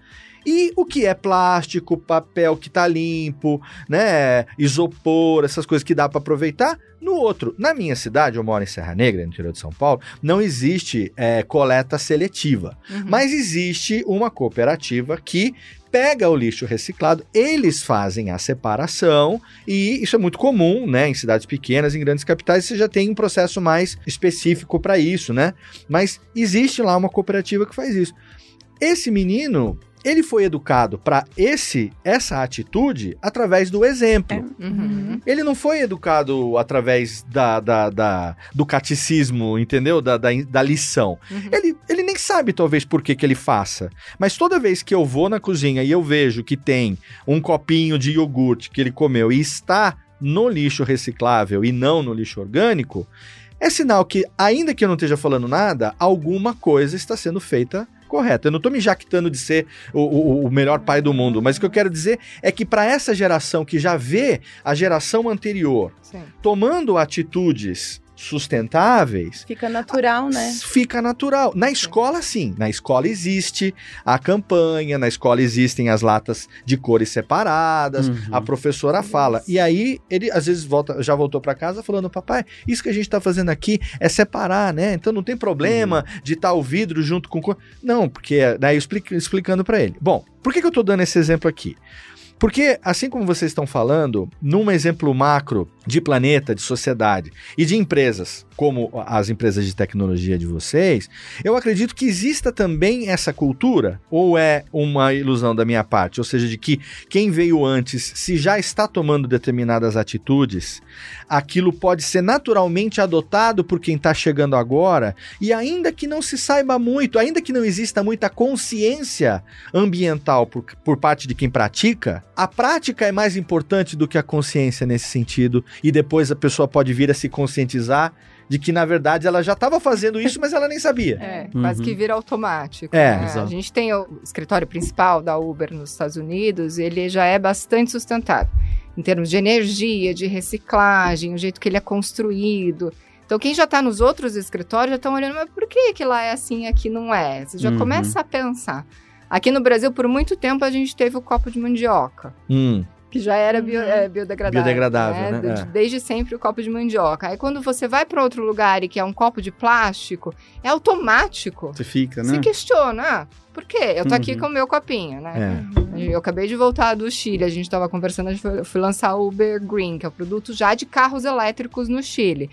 e o que é plástico, papel que tá limpo, né, isopor, essas coisas que dá para aproveitar, no outro. Na minha cidade, eu moro em Serra Negra, no interior de São Paulo, não existe é, coleta seletiva. Uhum. Mas existe uma cooperativa que pega o lixo reciclado, eles fazem a separação e isso é muito comum, né, em cidades pequenas, em grandes capitais, você já tem um processo mais específico para isso, né? Mas existe lá uma cooperativa que faz isso. Esse menino, ele foi educado para esse essa atitude através do exemplo. Uhum. Ele não foi educado através da, da- da- do catecismo, entendeu? Da, da, da lição. Uhum. Ele, ele nem sabe, talvez, por que, que ele faça. Mas toda vez que eu vou na cozinha e eu vejo que tem um copinho de iogurte que ele comeu e está no lixo reciclável e não no lixo orgânico, é sinal que, ainda que eu não esteja falando nada, alguma coisa está sendo feita correta. Eu não estou me jactando de ser o, o- o melhor pai do mundo, mas o que eu quero dizer é que para essa geração que já vê a geração anterior Sim. tomando atitudes sustentáveis, Fica natural, né? Fica natural. Na escola, sim. Na escola existe a campanha, na escola existem as latas de cores separadas, Uhum. a professora fala. E aí, ele às vezes volta, já voltou para casa falando: Papai, isso que a gente tá fazendo aqui é separar, né? Então não tem problema de estar o vidro junto com. cor." Não, porque. Daí eu explico, explicando para ele. Bom, por que, que eu tô dando esse exemplo aqui? Porque, assim como vocês estão falando, num exemplo macro de planeta, de sociedade e de empresas, como as empresas de tecnologia de vocês, eu acredito que exista também essa cultura, ou é uma ilusão da minha parte, ou seja, de que quem veio antes, se já está tomando determinadas atitudes, aquilo pode ser naturalmente adotado por quem está chegando agora, e ainda que não se saiba muito, ainda que não exista muita consciência ambiental por, por parte de quem pratica, a prática é mais importante do que a consciência nesse sentido, e depois a pessoa pode vir a se conscientizar de que, na verdade, ela já estava fazendo isso, mas ela nem sabia. É, Uhum. quase que vira automático. É, né? A exato. gente tem o escritório principal da Uber nos Estados Unidos, ele já é bastante sustentável. Em termos de energia, de reciclagem, o jeito que ele é construído. Então, quem já está nos outros escritórios já estão olhando, mas por que, que lá é assim e aqui não é? Você já Uhum. começa a pensar. Aqui no Brasil, por muito tempo, a gente teve o copo de mandioca. Hum, Que já era Uhum. bio- é, biodegradável. Biodegradável, né? De- É. Desde sempre o copo de mandioca. Aí quando você vai para outro lugar e que é um copo de plástico, é automático. Você fica, Se né? questiona, ah, por quê? Eu tô aqui Uhum. com o meu copinho, né? é. Eu acabei de voltar do Chile, a gente tava conversando, a gente foi, fui lançar o Uber Green, que é o produto já de carros elétricos no Chile.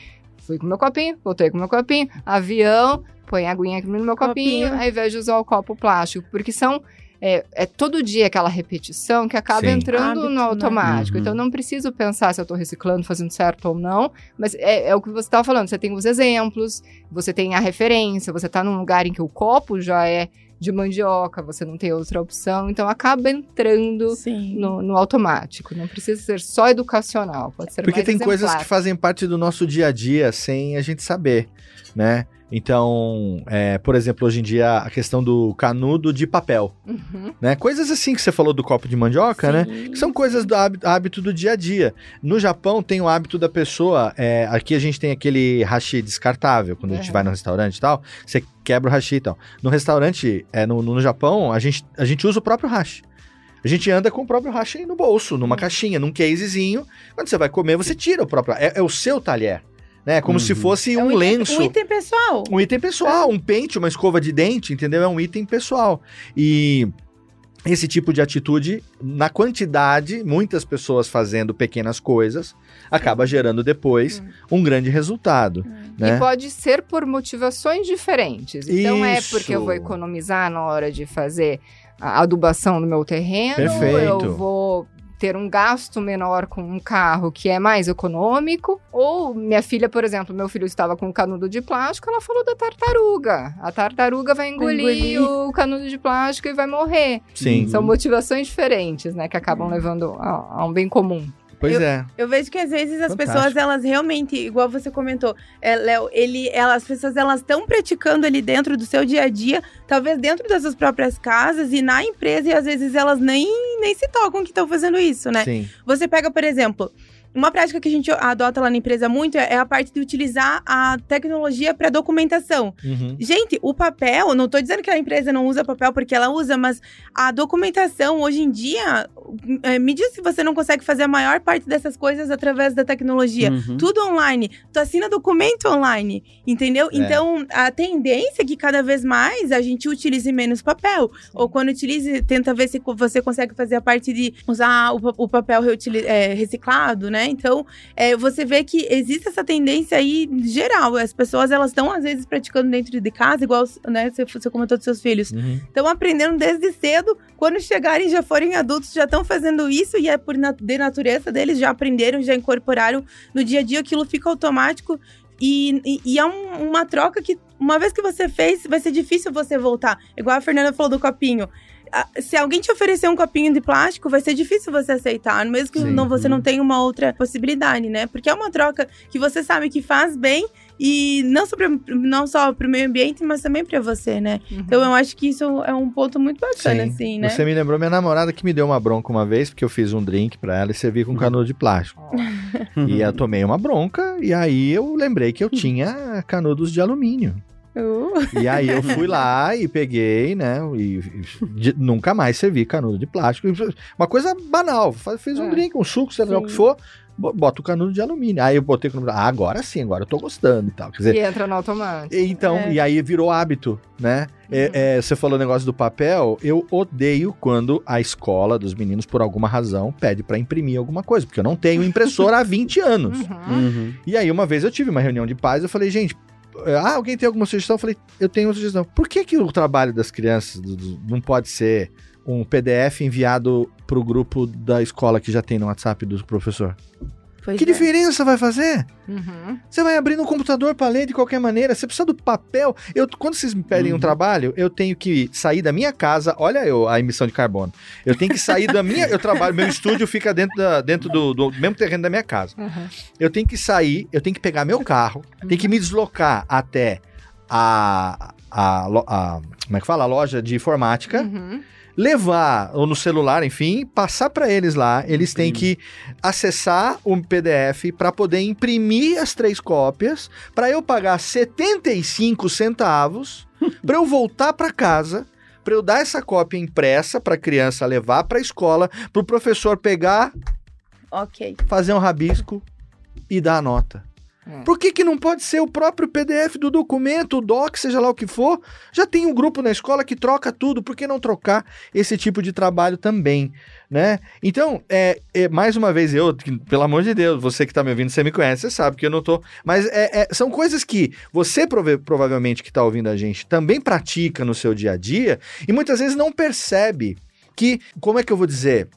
Fui com meu copinho, voltei com meu copinho, avião, põe a aguinha aqui no meu copinho, Copinho. ao invés de usar o copo plástico, porque são é, é todo dia aquela repetição que acaba Sim. entrando Hábito, no né? automático. Uhum. Então não preciso pensar se eu estou reciclando, fazendo certo ou não, mas é, é o que você estava falando. Você tem os exemplos, você tem a referência, você está num lugar em que o copo já é de mandioca, você não tem outra opção, então acaba entrando no, no automático. Não precisa ser só educacional, pode ser Porque mais tem coisas exemplar. que fazem parte do nosso dia a dia sem a gente saber, né? Então, é, por exemplo, hoje em dia a questão do canudo de papel, Uhum. né? Coisas assim que você falou do copo de mandioca, né? Sim. Que são coisas do hábito, do dia a dia. No Japão tem o hábito da pessoa. é, aqui a gente tem aquele hashi descartável, quando a gente Uhum. vai no restaurante e tal. Você quebra o hashi e tal. No restaurante, é, no, no Japão, a gente, a gente usa o próprio hashi. A gente anda com o próprio hashi no bolso, numa caixinha, num casezinho. Quando você vai comer, você tira o próprio. É, é o seu talher. Né? Como se Uhum. fosse É um, item- lenço. Um item pessoal. Um item pessoal, um pente, uma escova de dente, entendeu? É um item pessoal. E esse tipo de atitude, na quantidade, muitas pessoas fazendo pequenas coisas, acaba gerando depois um grande resultado. Né? E pode ser por motivações diferentes. Então é Isso. porque eu vou economizar na hora de fazer a adubação no meu terreno, Perfeito. eu vou ter um gasto menor com um carro que é mais econômico, ou minha filha, por exemplo, meu filho estava com um canudo de plástico, ela falou da tartaruga. A tartaruga vai engolir, engolir. o canudo de plástico e vai morrer. Sim, São motivações diferentes, né, que acabam levando a, a um bem comum. pois é. Eu vejo que às vezes as Fantástico. pessoas, elas realmente, igual você comentou, é, Léo, ele, ela- as pessoas elas estão praticando ali dentro do seu dia a dia, talvez dentro das suas próprias casas e na empresa, e às vezes elas nem, nem se tocam que estão fazendo isso, né? Sim. Você pega, por exemplo, uma prática que a gente adota lá na empresa muito é é a parte de utilizar a tecnologia para documentação. Uhum. Gente, o papel, não tô dizendo que a empresa não usa papel porque ela usa, mas a documentação hoje em dia, é, me diz se você não consegue fazer a maior parte dessas coisas através da tecnologia. Uhum. Tudo online. Tu assina documento online, entendeu? É. Então, a tendência é que cada vez mais a gente utilize menos papel. Ou quando utilize, tenta ver se você consegue fazer a parte de usar o, pa- o papel é, reciclado, né? Então, é, você vê que existe essa tendência aí geral. As pessoas, elas estão, às vezes, praticando dentro de casa, igual né, você, você comentou dos seus filhos. Uhum. Estão aprendendo desde cedo. Quando chegarem, já forem adultos, já estão fazendo isso e é por na- de natureza deles, já aprenderam, já incorporaram no dia a dia, aquilo fica automático. E, e- e é um- uma troca que, uma vez que você fez, vai ser difícil você voltar. Igual a Fernanda falou do copinho. Se alguém te oferecer um copinho de plástico, vai ser difícil você aceitar, mesmo que Sim. não, você não tenha uma outra possibilidade, né? Porque é uma troca que você sabe que faz bem e não só, pra, não só pro meio ambiente, mas também para você, né? Então eu acho que isso é um ponto muito bacana, Sim. assim, né? Você me lembrou minha namorada que me deu uma bronca uma vez, porque eu fiz um drink pra ela e servi com canudo de plástico. E eu tomei uma bronca, e aí eu lembrei que eu tinha canudos de alumínio. Uh, E aí eu fui lá e peguei, né? E, e de- nunca mais servi canudo de plástico. Uma coisa banal. Fiz um É. drink, um suco, sei lá o que for, bo- bota o canudo de alumínio. Aí eu botei o canudo. Ah, agora sim, agora eu tô gostando e tal. Quer dizer, E entra no automático. Então, É. e aí virou hábito, né? É, é, você falou o negócio do papel, eu odeio quando a escola dos meninos, por alguma razão, pede pra imprimir alguma coisa, porque eu não tenho impressora há 20 anos. Uhum. Uhum. E aí, uma vez eu tive uma reunião de pais, eu falei, gente, ah, alguém tem alguma sugestão? Eu falei, eu tenho uma sugestão. Por que, que o trabalho das crianças do- do- não pode ser um PDF enviado pro grupo da escola que já tem no WhatsApp do professor? Pois que é. diferença vai fazer? Uhum. Você vai abrir no computador para ler de qualquer maneira. Você precisa do papel. Eu, quando vocês me pedem um Uhum. trabalho, eu tenho que sair da minha casa. Olha eu, a emissão de carbono. Eu tenho que sair da minha. Eu trabalho, meu estúdio fica dentro, da, dentro do, do mesmo terreno da minha casa. Uhum. Eu tenho que sair, eu tenho que pegar meu carro, tenho que me deslocar até a. A, lo- a- como é que fala? A loja de informática Uhum. Levar, ou no celular, enfim, passar para eles lá. Eles têm que acessar o PDF para poder imprimir as três cópias, para eu pagar 75 centavos, para eu voltar para casa, para eu dar essa cópia impressa para a criança levar para a escola, para o professor pegar, Ok. fazer um rabisco e dar a nota. É. Por que, que não pode ser o próprio PDF do documento, o doc, seja lá o que for? Já tem um grupo na escola que troca tudo, por que não trocar esse tipo de trabalho também, né? Então, é, é, mais uma vez, eu, que, pelo amor de Deus, você que tá me ouvindo, você me conhece, você sabe que eu não tô... Mas é, é, são coisas que você, provavelmente, que tá ouvindo a gente, também pratica no seu dia a dia, e muitas vezes não percebe que, como é que eu vou dizer?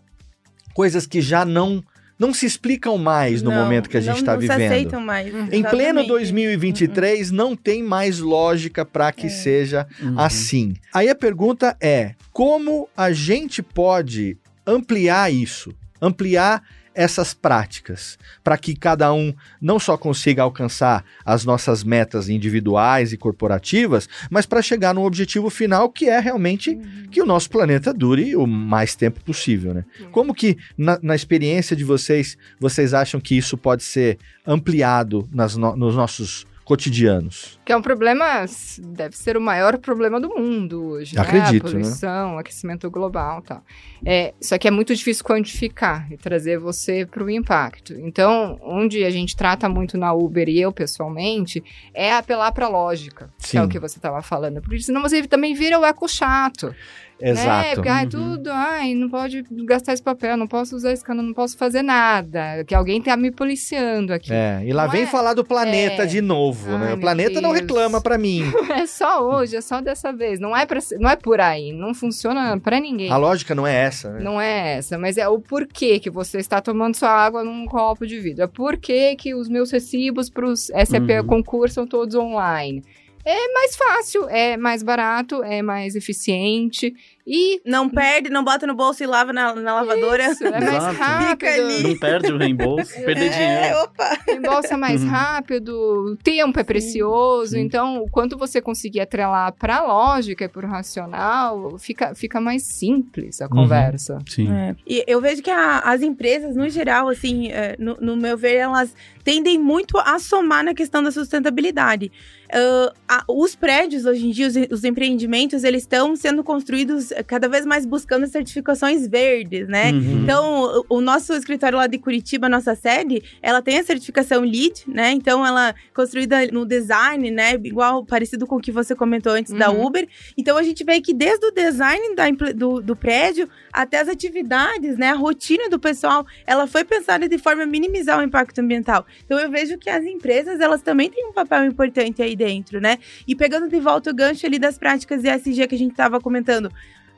Coisas que já não não se explicam mais no Não, momento que a gente está não se vivendo. aceitam mais. Em pleno exatamente. 2023, não tem mais lógica para que É. seja Uhum. assim. Aí a pergunta é: como a gente pode ampliar isso? Ampliar essas práticas para que cada um não só consiga alcançar as nossas metas individuais e corporativas, mas para chegar no objetivo final que é realmente Uhum. que o nosso planeta dure o mais tempo possível, né? Uhum. Como que na, na experiência de vocês, vocês acham que isso pode ser ampliado nas no- nos nossos cotidianos? Que é um problema, deve ser o maior problema do mundo hoje, né? Acredito, A né? poluição, aquecimento global e tal. É, só que é muito difícil quantificar e trazer você para o impacto. Então, onde a gente trata muito na Uber e eu pessoalmente, é apelar para a lógica, que é Sim. o que você estava falando. Porque senão você também vira o eco chato. Né? Exato. Porque, ai, Uhum. tudo, ai, não pode gastar esse papel, não posso usar esse cano, não posso fazer nada. Que alguém tá me policiando aqui. É, e lá Não vem é- falar do planeta é. de novo, Ai, né? O planeta não Deus. reclama pra mim. É só hoje, é só dessa vez. Não é, pra, não é por aí, não funciona pra ninguém. A lógica não é essa, né? Não é essa, mas é o porquê que você está tomando sua água num copo de vidro. É porquê que os meus recibos para os SAP Uhum. concurso são todos online. É mais fácil, é mais barato, é mais eficiente e Não perde, não bota no bolso e lava na, na lavadora. isso, é mais Exato. rápido. Fica ali. Não perde o reembolso, perder É, dinheiro. opa. Embolsa mais Uhum. rápido, o tempo é precioso, sim. então o quanto você conseguir atrelar para lógica e para racional, fica, fica mais simples a conversa. Sim. É. E eu vejo que a- as empresas, no geral, assim, é, no, no meu ver, elas tendem muito a somar na questão da sustentabilidade. Ah, a- os prédios, hoje em dia, os, os empreendimentos, eles estão sendo construídos cada vez mais buscando certificações verdes, né? Uhum. Então, o, o nosso escritório lá de Curitiba, nossa sede, ela tem a certificação LEED, né? Então, ela é construída no design, né? Igual, parecido com o que você comentou antes da Uhum. Uber. Então, a gente vê que desde o design da do, do prédio até as atividades, né? A rotina do pessoal, ela foi pensada de forma a minimizar o impacto ambiental. Então, eu vejo que as empresas, elas também têm um papel importante aí dentro, né? E pegando de volta o gancho ali das práticas ESG que a gente estava comentando,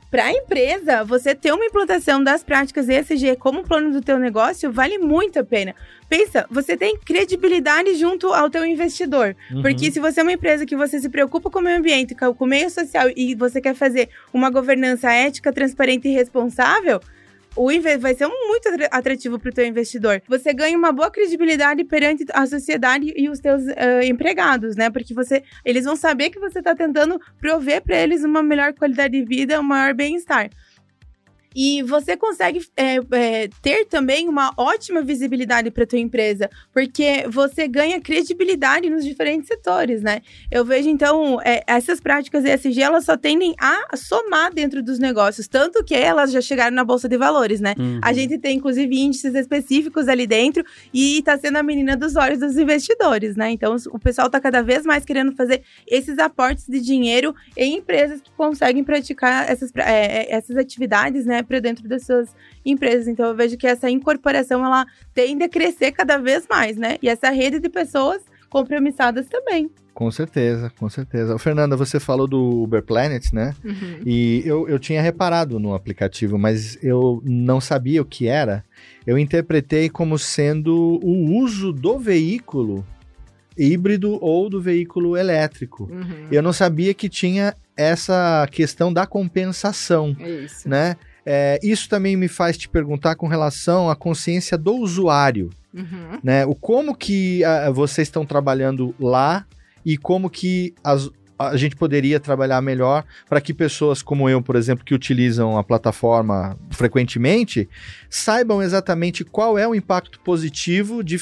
para a empresa, você ter uma implantação das práticas ESG como plano do teu negócio vale muito a pena. Pensa, você tem credibilidade junto ao teu investidor. Uhum. Porque se você é uma empresa que você se preocupa com o meio ambiente, com com o meio social e você quer fazer uma governança ética, transparente e responsável, o vai ser muito atra- atrativo para o teu investidor. Você ganha uma boa credibilidade perante a sociedade e os teus ah, empregados, né? Porque você, eles vão saber que você está tentando prover para eles uma melhor qualidade de vida, um maior bem-estar. E você consegue é, é, ter também uma ótima visibilidade para tua empresa, porque você ganha credibilidade nos diferentes setores, né? Eu vejo, então, é, essas práticas ESG, elas só tendem a somar dentro dos negócios, tanto que elas já chegaram na Bolsa de Valores, né? Uhum. A gente tem, inclusive, índices específicos ali dentro e tá sendo a menina dos olhos dos investidores, né? Então, o pessoal tá cada vez mais querendo fazer esses aportes de dinheiro em empresas que conseguem praticar essas, é, é, essas atividades, né, para dentro das suas empresas. Então, eu vejo que essa incorporação, ela tende a crescer cada vez mais, né? E essa rede de pessoas compromissadas também. Com certeza, com certeza. Fernanda, você falou do Uber Planet, né? Uhum. E eu, eu tinha reparado no aplicativo, mas eu não sabia o que era. Eu interpretei como sendo o uso do veículo híbrido ou do veículo elétrico. Uhum. Eu não sabia que tinha essa questão da compensação, Isso. né? É, isso também me faz te perguntar com relação à consciência do usuário, Uhum. né? O como que ah, vocês estão trabalhando lá e como que as- a gente poderia trabalhar melhor para que pessoas como eu, por exemplo, que utilizam a plataforma frequentemente, saibam exatamente qual é o impacto positivo de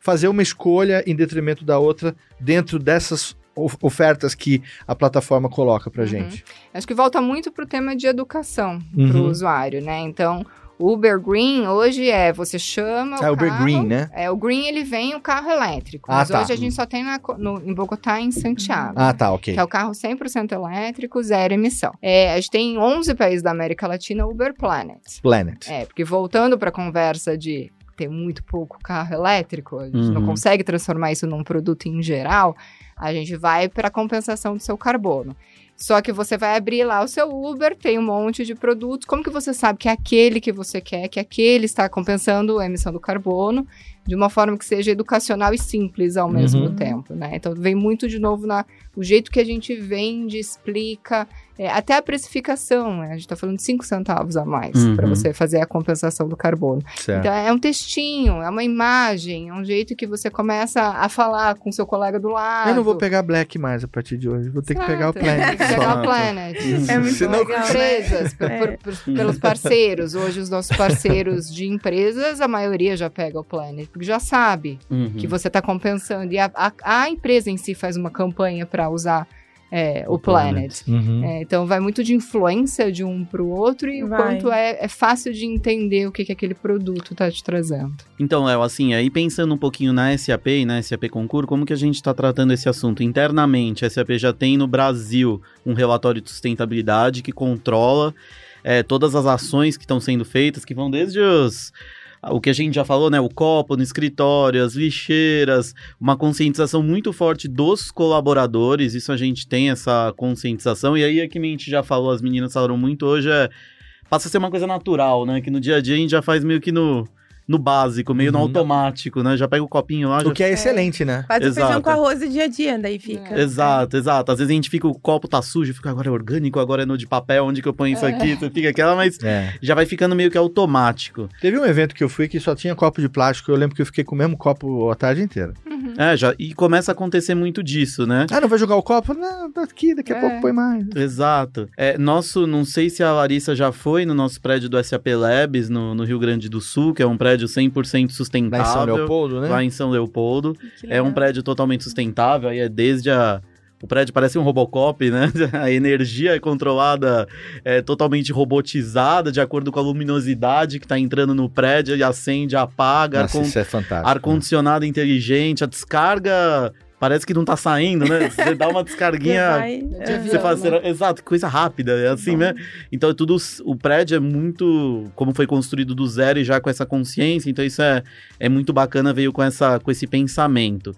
fazer uma escolha em detrimento da outra dentro dessas ofertas que a plataforma coloca para Uhum. gente. Acho que volta muito pro tema de educação para o Uhum. usuário, né? Então, o Uber Green hoje é você chama É o Uber carro, Green, né? É, o Green ele vem o carro elétrico. Ah, mas tá. hoje a gente só tem na no- em Bogotá e em Santiago. Ah, tá, ok. Que é o carro 100% elétrico, zero emissão. É, a gente tem em 11 países da América Latina o Uber Planet. Planet. É, porque voltando para a conversa de ter muito pouco carro elétrico, a gente não Uhum. consegue transformar isso num produto em geral. A gente vai para a compensação do seu carbono. Só que você vai abrir lá o seu Uber, tem um monte de produtos. Como que você sabe que é aquele que você quer, que aquele está compensando a emissão do carbono de uma forma que seja educacional e simples ao mesmo Uhum. tempo, né? Então vem muito de novo na o jeito que a gente vende, explica, é, até a precificação, né? A gente está falando de 5 centavos a mais Uhum. para você fazer a compensação do carbono. Certo. Então é um textinho, é uma imagem, é um jeito que você começa a falar com seu colega do lado. Eu não vou pegar Black mais a partir de hoje. Vou ter que pegar o Tem Planet. que pegar só. o Planet. É muito Senão- legal. Empresas, É. por- por- pelos parceiros. Hoje, os nossos parceiros de empresas, a maioria já pega o Planet, porque já sabe Uhum. que você está compensando. E a, a- a empresa em si faz uma campanha para usar é, o, O Planet. Planet. Uhum. É, então, vai muito de influência de um para o outro e o Vai. quanto é, é fácil de entender o que, que aquele produto está te trazendo. Então, Léo, assim, aí pensando um pouquinho na SAP e na SAP Concur, como que a gente está tratando esse assunto? Internamente, a SAP já tem no Brasil um relatório de sustentabilidade que controla é, todas as ações que estão sendo feitas, que vão desde os... O que a gente já falou, né? O copo no escritório, as lixeiras, uma conscientização muito forte dos colaboradores. Isso a gente tem essa conscientização. E aí é que a gente já falou, as meninas falaram muito hoje, é passa a ser uma coisa natural, né? Que no dia a dia a gente já faz meio que no, no básico, meio no Uhum. automático, né? Já pega o copinho lá, já O que é excelente, né? Faz o feijão Exato. com arroz do dia a dia, daí fica. É. Exato, exato. Às vezes a gente fica, o copo tá sujo, fica agora é orgânico, agora é no de papel, onde que eu ponho isso aqui? Você fica aquela, mas É. já vai ficando meio que automático. Teve um evento que eu fui que só tinha copo de plástico. Eu lembro que eu fiquei com o mesmo copo a tarde inteira. É, já, e começa a acontecer muito disso, né? Ah, não vai jogar o copo? Não, tá aqui, daqui a É. pouco põe mais. Exato. É, nosso, não sei se a Larissa já foi no nosso prédio do SAP Labs, no, no Rio Grande do Sul, que é um prédio 100% Lá sustentável. em São Leopoldo, né? Lá em São Leopoldo. É um legal. prédio totalmente sustentável, aí é desde a. O prédio parece um Robocop, né? A energia é controlada, é totalmente robotizada, de acordo com a luminosidade que tá entrando no prédio, e acende, apaga, Nossa, ar-con- isso é fantástico. ar-condicionado inteligente, a descarga parece que não tá saindo, né? Você dá uma descarguinha. vai- De é. Você faz, né? exato, coisa rápida, é assim, né? Então, é tudo, o prédio é muito, como foi construído do zero e já com essa consciência, então isso é, é muito bacana, veio com, essa, com esse pensamento.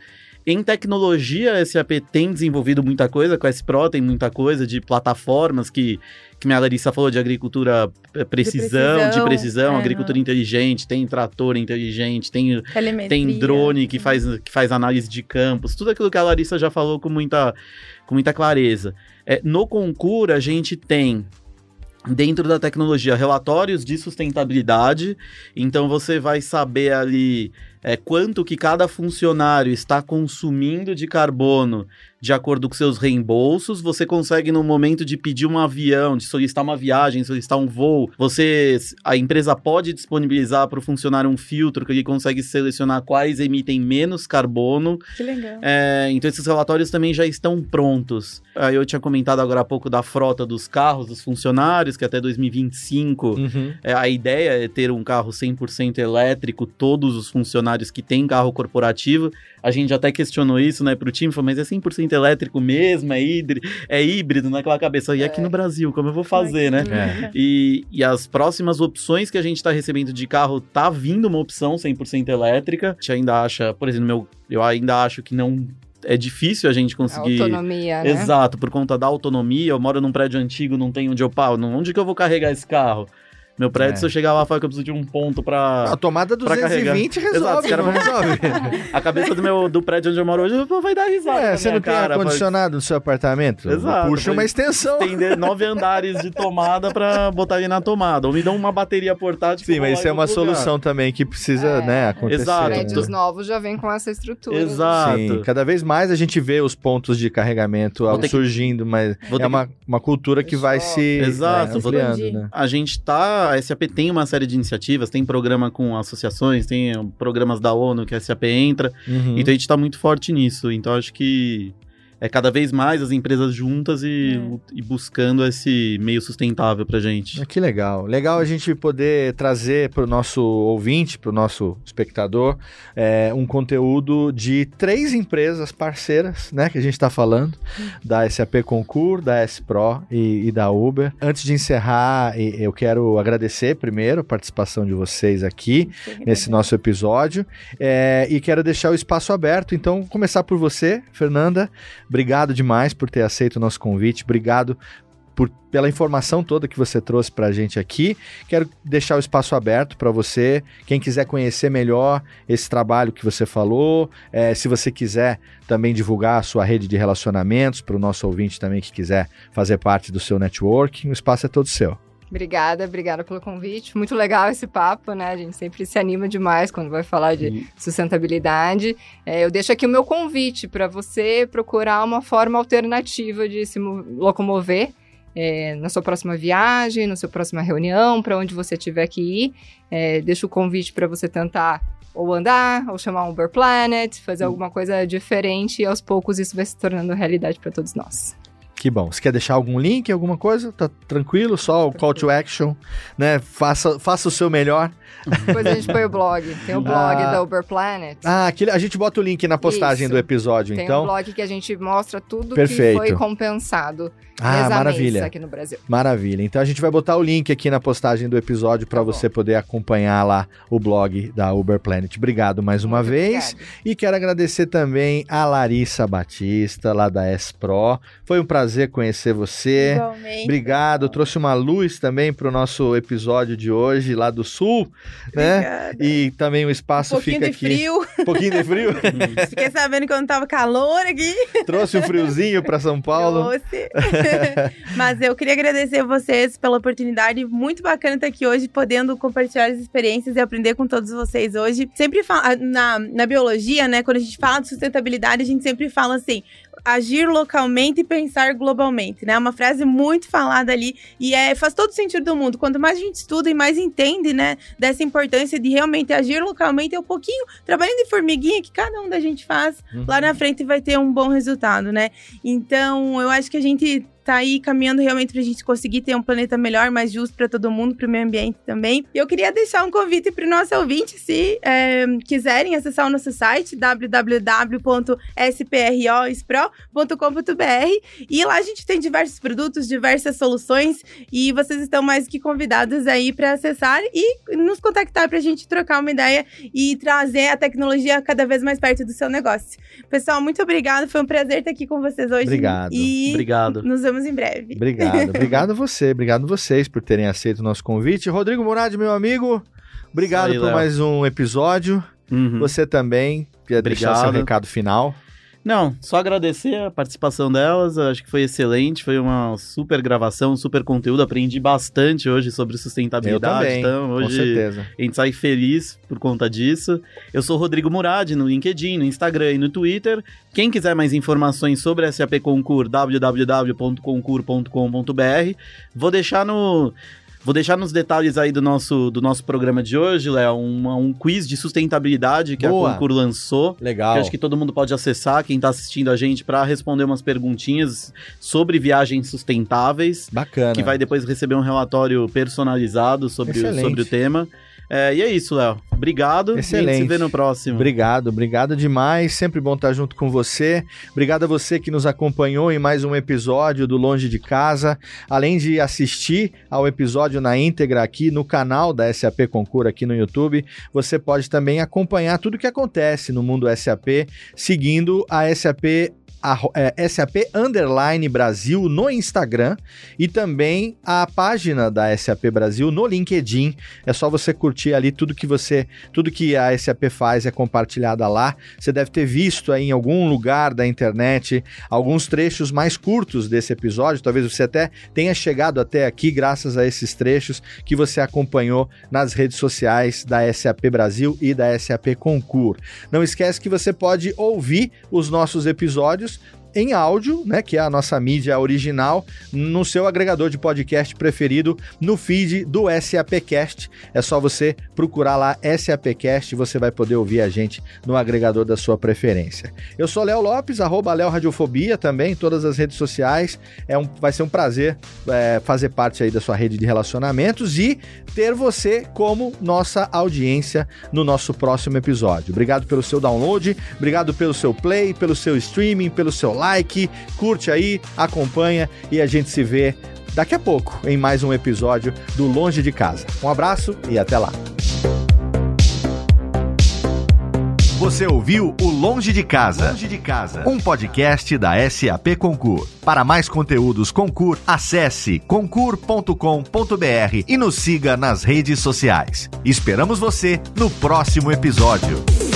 Em tecnologia, a SAP tem desenvolvido muita coisa, com a S-Pro tem muita coisa de plataformas que, que minha Larissa falou de agricultura eh, precisão, de precisão, precisão, é, agricultura inteligente, tem trator inteligente, tem tem drone que faz, que faz análise de campos, tudo aquilo que a Larissa já falou com muita, com muita clareza. É, no concurso, a gente tem, dentro da tecnologia, relatórios de sustentabilidade, então você vai saber ali é, quanto que cada funcionário está consumindo de carbono de acordo com seus reembolsos. Você consegue, no momento de pedir um avião, de solicitar uma viagem, solicitar um voo, você a empresa pode disponibilizar para o funcionário um filtro que ele consegue selecionar quais emitem menos carbono. Que legal. É, então esses relatórios também já estão prontos. Aí eu tinha comentado agora há pouco da frota dos carros, dos funcionários, que até 2025 Uhum. é, a ideia é ter um carro 100% elétrico, todos os funcionários que têm carro corporativo. A gente até questionou isso, né, pro time, falou, mas é 100% elétrico mesmo, é híbrido, é híbrido naquela cabeça. E aqui no Brasil, como eu vou fazer, né? É. E, e as próximas opções que a gente está recebendo de carro, tá vindo uma opção 100% elétrica. A gente ainda acha, por exemplo, meu, eu ainda acho que não é difícil a gente A conseguir autonomia, né? Exato, por conta da autonomia. Eu moro num prédio antigo, não tem onde eu paro. Onde que eu vou carregar esse carro? Meu prédio, É. se eu chegar lá e falar que eu preciso de um ponto pra. A tomada pra carregar. 220 Exato, resolve, os caras vão- resolve. A cabeça do, meu, do prédio onde eu moro hoje vai dar risada. É, você não tem ar-condicionado no seu apartamento? Exato, Puxa uma extensão. Estender nove andares de tomada pra botar ali na tomada. Ou me dão uma bateria portátil. Sim, mas isso é uma lugar. solução também que precisa, É. né, acontecer. Exato. Prédios né? novos já vem com essa estrutura. Exato. Sim, cada vez mais a gente vê os pontos de carregamento Vou ter que- surgindo, mas é uma, uma cultura que vai se Exato, né, ampliando, né? A gente tá. A SAP tem uma série de iniciativas, tem programa com associações, tem eh, programas da ONU que a SAP entra. Uhum. Então a gente tá muito forte nisso. Então acho que é cada vez mais as empresas juntas e, É. e buscando esse meio sustentável pra gente. Ah, Que legal. Legal a gente poder trazer para o nosso ouvinte, para o nosso espectador, é, um conteúdo de três empresas parceiras, né? Que a gente está falando, da SAP Concur, da S-Pro e, e da Uber. Antes de encerrar, eu quero agradecer primeiro a participação de vocês aqui nesse nosso episódio é, e quero deixar o espaço aberto. Então, começar por você, Fernanda. Obrigado demais por ter aceito o nosso convite. Obrigado por, pela informação toda que você trouxe para a gente aqui. Quero deixar o espaço aberto para você, quem quiser conhecer melhor esse trabalho que você falou, é, se você quiser também divulgar a sua rede de relacionamentos para o nosso ouvinte também que quiser fazer parte do seu networking, o espaço é todo seu. Obrigada, obrigada pelo convite. Muito legal esse papo, né? A gente sempre se anima demais quando vai falar de sustentabilidade. É, eu deixo aqui o meu convite para você procurar uma forma alternativa de se mo- locomover. é, na sua próxima viagem, na sua próxima reunião, para onde você tiver que ir, É, deixo o convite para você tentar ou andar, ou chamar um Uber Planet, fazer alguma coisa diferente e aos poucos isso vai se tornando realidade para todos nós. Que bom. Você quer deixar algum link, alguma coisa? Tá tranquilo? Só o call to action, né? Faça, faça o seu melhor. Depois a gente põe o blog. Tem o blog Ah. da Uber Planet. Ah, aquele, a gente bota o link na postagem Isso. do episódio, Tem então. um blog que a gente mostra tudo Perfeito. que foi compensado Ah, maravilha. aqui no Brasil. Maravilha. Então a gente vai botar o link aqui na postagem do episódio para Tá bom. você poder acompanhar lá o blog da Uber Planet. Obrigado mais uma Muito vez. obrigada. E quero agradecer também a Larissa Batista, lá da S-Pro. Foi um prazer conhecer você. Igualmente. Obrigado. Trouxe uma luz também para o nosso episódio de hoje, lá do Sul, né? Obrigada. E também o Um espaço pouquinho fica aqui. frio. Um pouquinho de frio. Fiquei sabendo que não tava calor aqui. Trouxe um friozinho para São Paulo. Trouxe. Mas eu queria agradecer vocês pela oportunidade. Muito bacana estar aqui hoje, podendo compartilhar as experiências e aprender com todos vocês hoje. Sempre fala, na, na biologia, né? Quando a gente fala de sustentabilidade, a gente sempre fala assim. Agir localmente e pensar globalmente, né? É uma frase muito falada ali e é, faz todo sentido do mundo. Quanto mais a gente estuda e mais entende, né, dessa importância de realmente agir localmente, é um pouquinho trabalhando de formiguinha que cada um da gente faz, Uhum. lá na frente vai ter um bom resultado, né? Então, eu acho que a gente tá aí caminhando realmente pra gente conseguir ter um planeta melhor, mais justo para todo mundo, pro meio ambiente também. E eu queria deixar um convite pro nosso ouvinte, se é, quiserem acessar o nosso site, www.sprospro.com.br e lá a gente tem diversos produtos, diversas soluções e vocês estão mais que convidados aí para acessar e nos contactar pra gente trocar uma ideia e trazer a tecnologia cada vez mais perto do seu negócio. Pessoal, muito obrigada. Foi um prazer estar aqui com vocês hoje. Obrigado. E Obrigado. nos vemos em breve. Obrigado. Obrigado a você. Obrigado vocês por terem aceito o nosso convite. Rodrigo Murad, meu amigo, obrigado aí, por Léo. mais um episódio. Uhum. Você também. Queria deixar seu Obrigado. recado final. Não, só agradecer a participação delas, acho que foi excelente, foi uma super gravação, super conteúdo, aprendi bastante hoje sobre Eu sustentabilidade, também, então com hoje certeza. a gente sai feliz por conta disso. Eu sou Rodrigo Murad no LinkedIn, no Instagram e no Twitter. Quem quiser mais informações sobre a SAP Concur, www.concur.com.br. Vou deixar no Vou deixar nos detalhes aí do nosso, do nosso programa de hoje, Léo, uma- um quiz de sustentabilidade que Boa. a Concur lançou. Legal. Que acho que todo mundo pode acessar, quem está assistindo a gente, para responder umas perguntinhas sobre viagens sustentáveis, Bacana. que vai depois receber um relatório personalizado sobre, o- sobre o tema. É, e é isso, Léo. Obrigado. E a gente Excelente. se vê no próximo. Obrigado, obrigado demais. Sempre bom estar junto com você. Obrigado a você que nos acompanhou em mais um episódio do Longe de Casa. Além de assistir ao episódio na íntegra aqui no canal da SAP Concur aqui no YouTube, você pode também acompanhar tudo o que acontece no mundo SAP seguindo a SAP é, SAP Underline Brasil no Instagram e também a página da SAP Brasil no LinkedIn. É só você curtir ali tudo que você, tudo que a SAP faz é compartilhada lá. Você deve ter visto aí em algum lugar da internet alguns trechos mais curtos desse episódio. Talvez você até tenha chegado até aqui graças a esses trechos que você acompanhou nas redes sociais da SAP Brasil e da SAP Concur. Não esquece que você pode ouvir os nossos episódios news em áudio, né, que é a nossa mídia original, no seu agregador de podcast preferido, no feed do SAPcast. É só você procurar lá SAPcast você vai poder ouvir a gente no agregador da sua preferência. Eu sou Léo Lopes, arroba Léo Radiofobia também, todas as redes sociais. É um, vai ser um prazer é, fazer parte aí da sua rede de relacionamentos e ter você como nossa audiência no nosso próximo episódio. Obrigado pelo seu download, obrigado pelo seu play, pelo seu streaming, pelo seu like, curte aí, acompanha e a gente se vê daqui a pouco em mais um episódio do Longe de Casa. Um abraço e até lá. Você ouviu o Longe de Casa. Longe de Casa. Um podcast da SAP Concur. Para mais conteúdos Concur, acesse concur.com.br e nos siga nas redes sociais. Esperamos você no próximo episódio.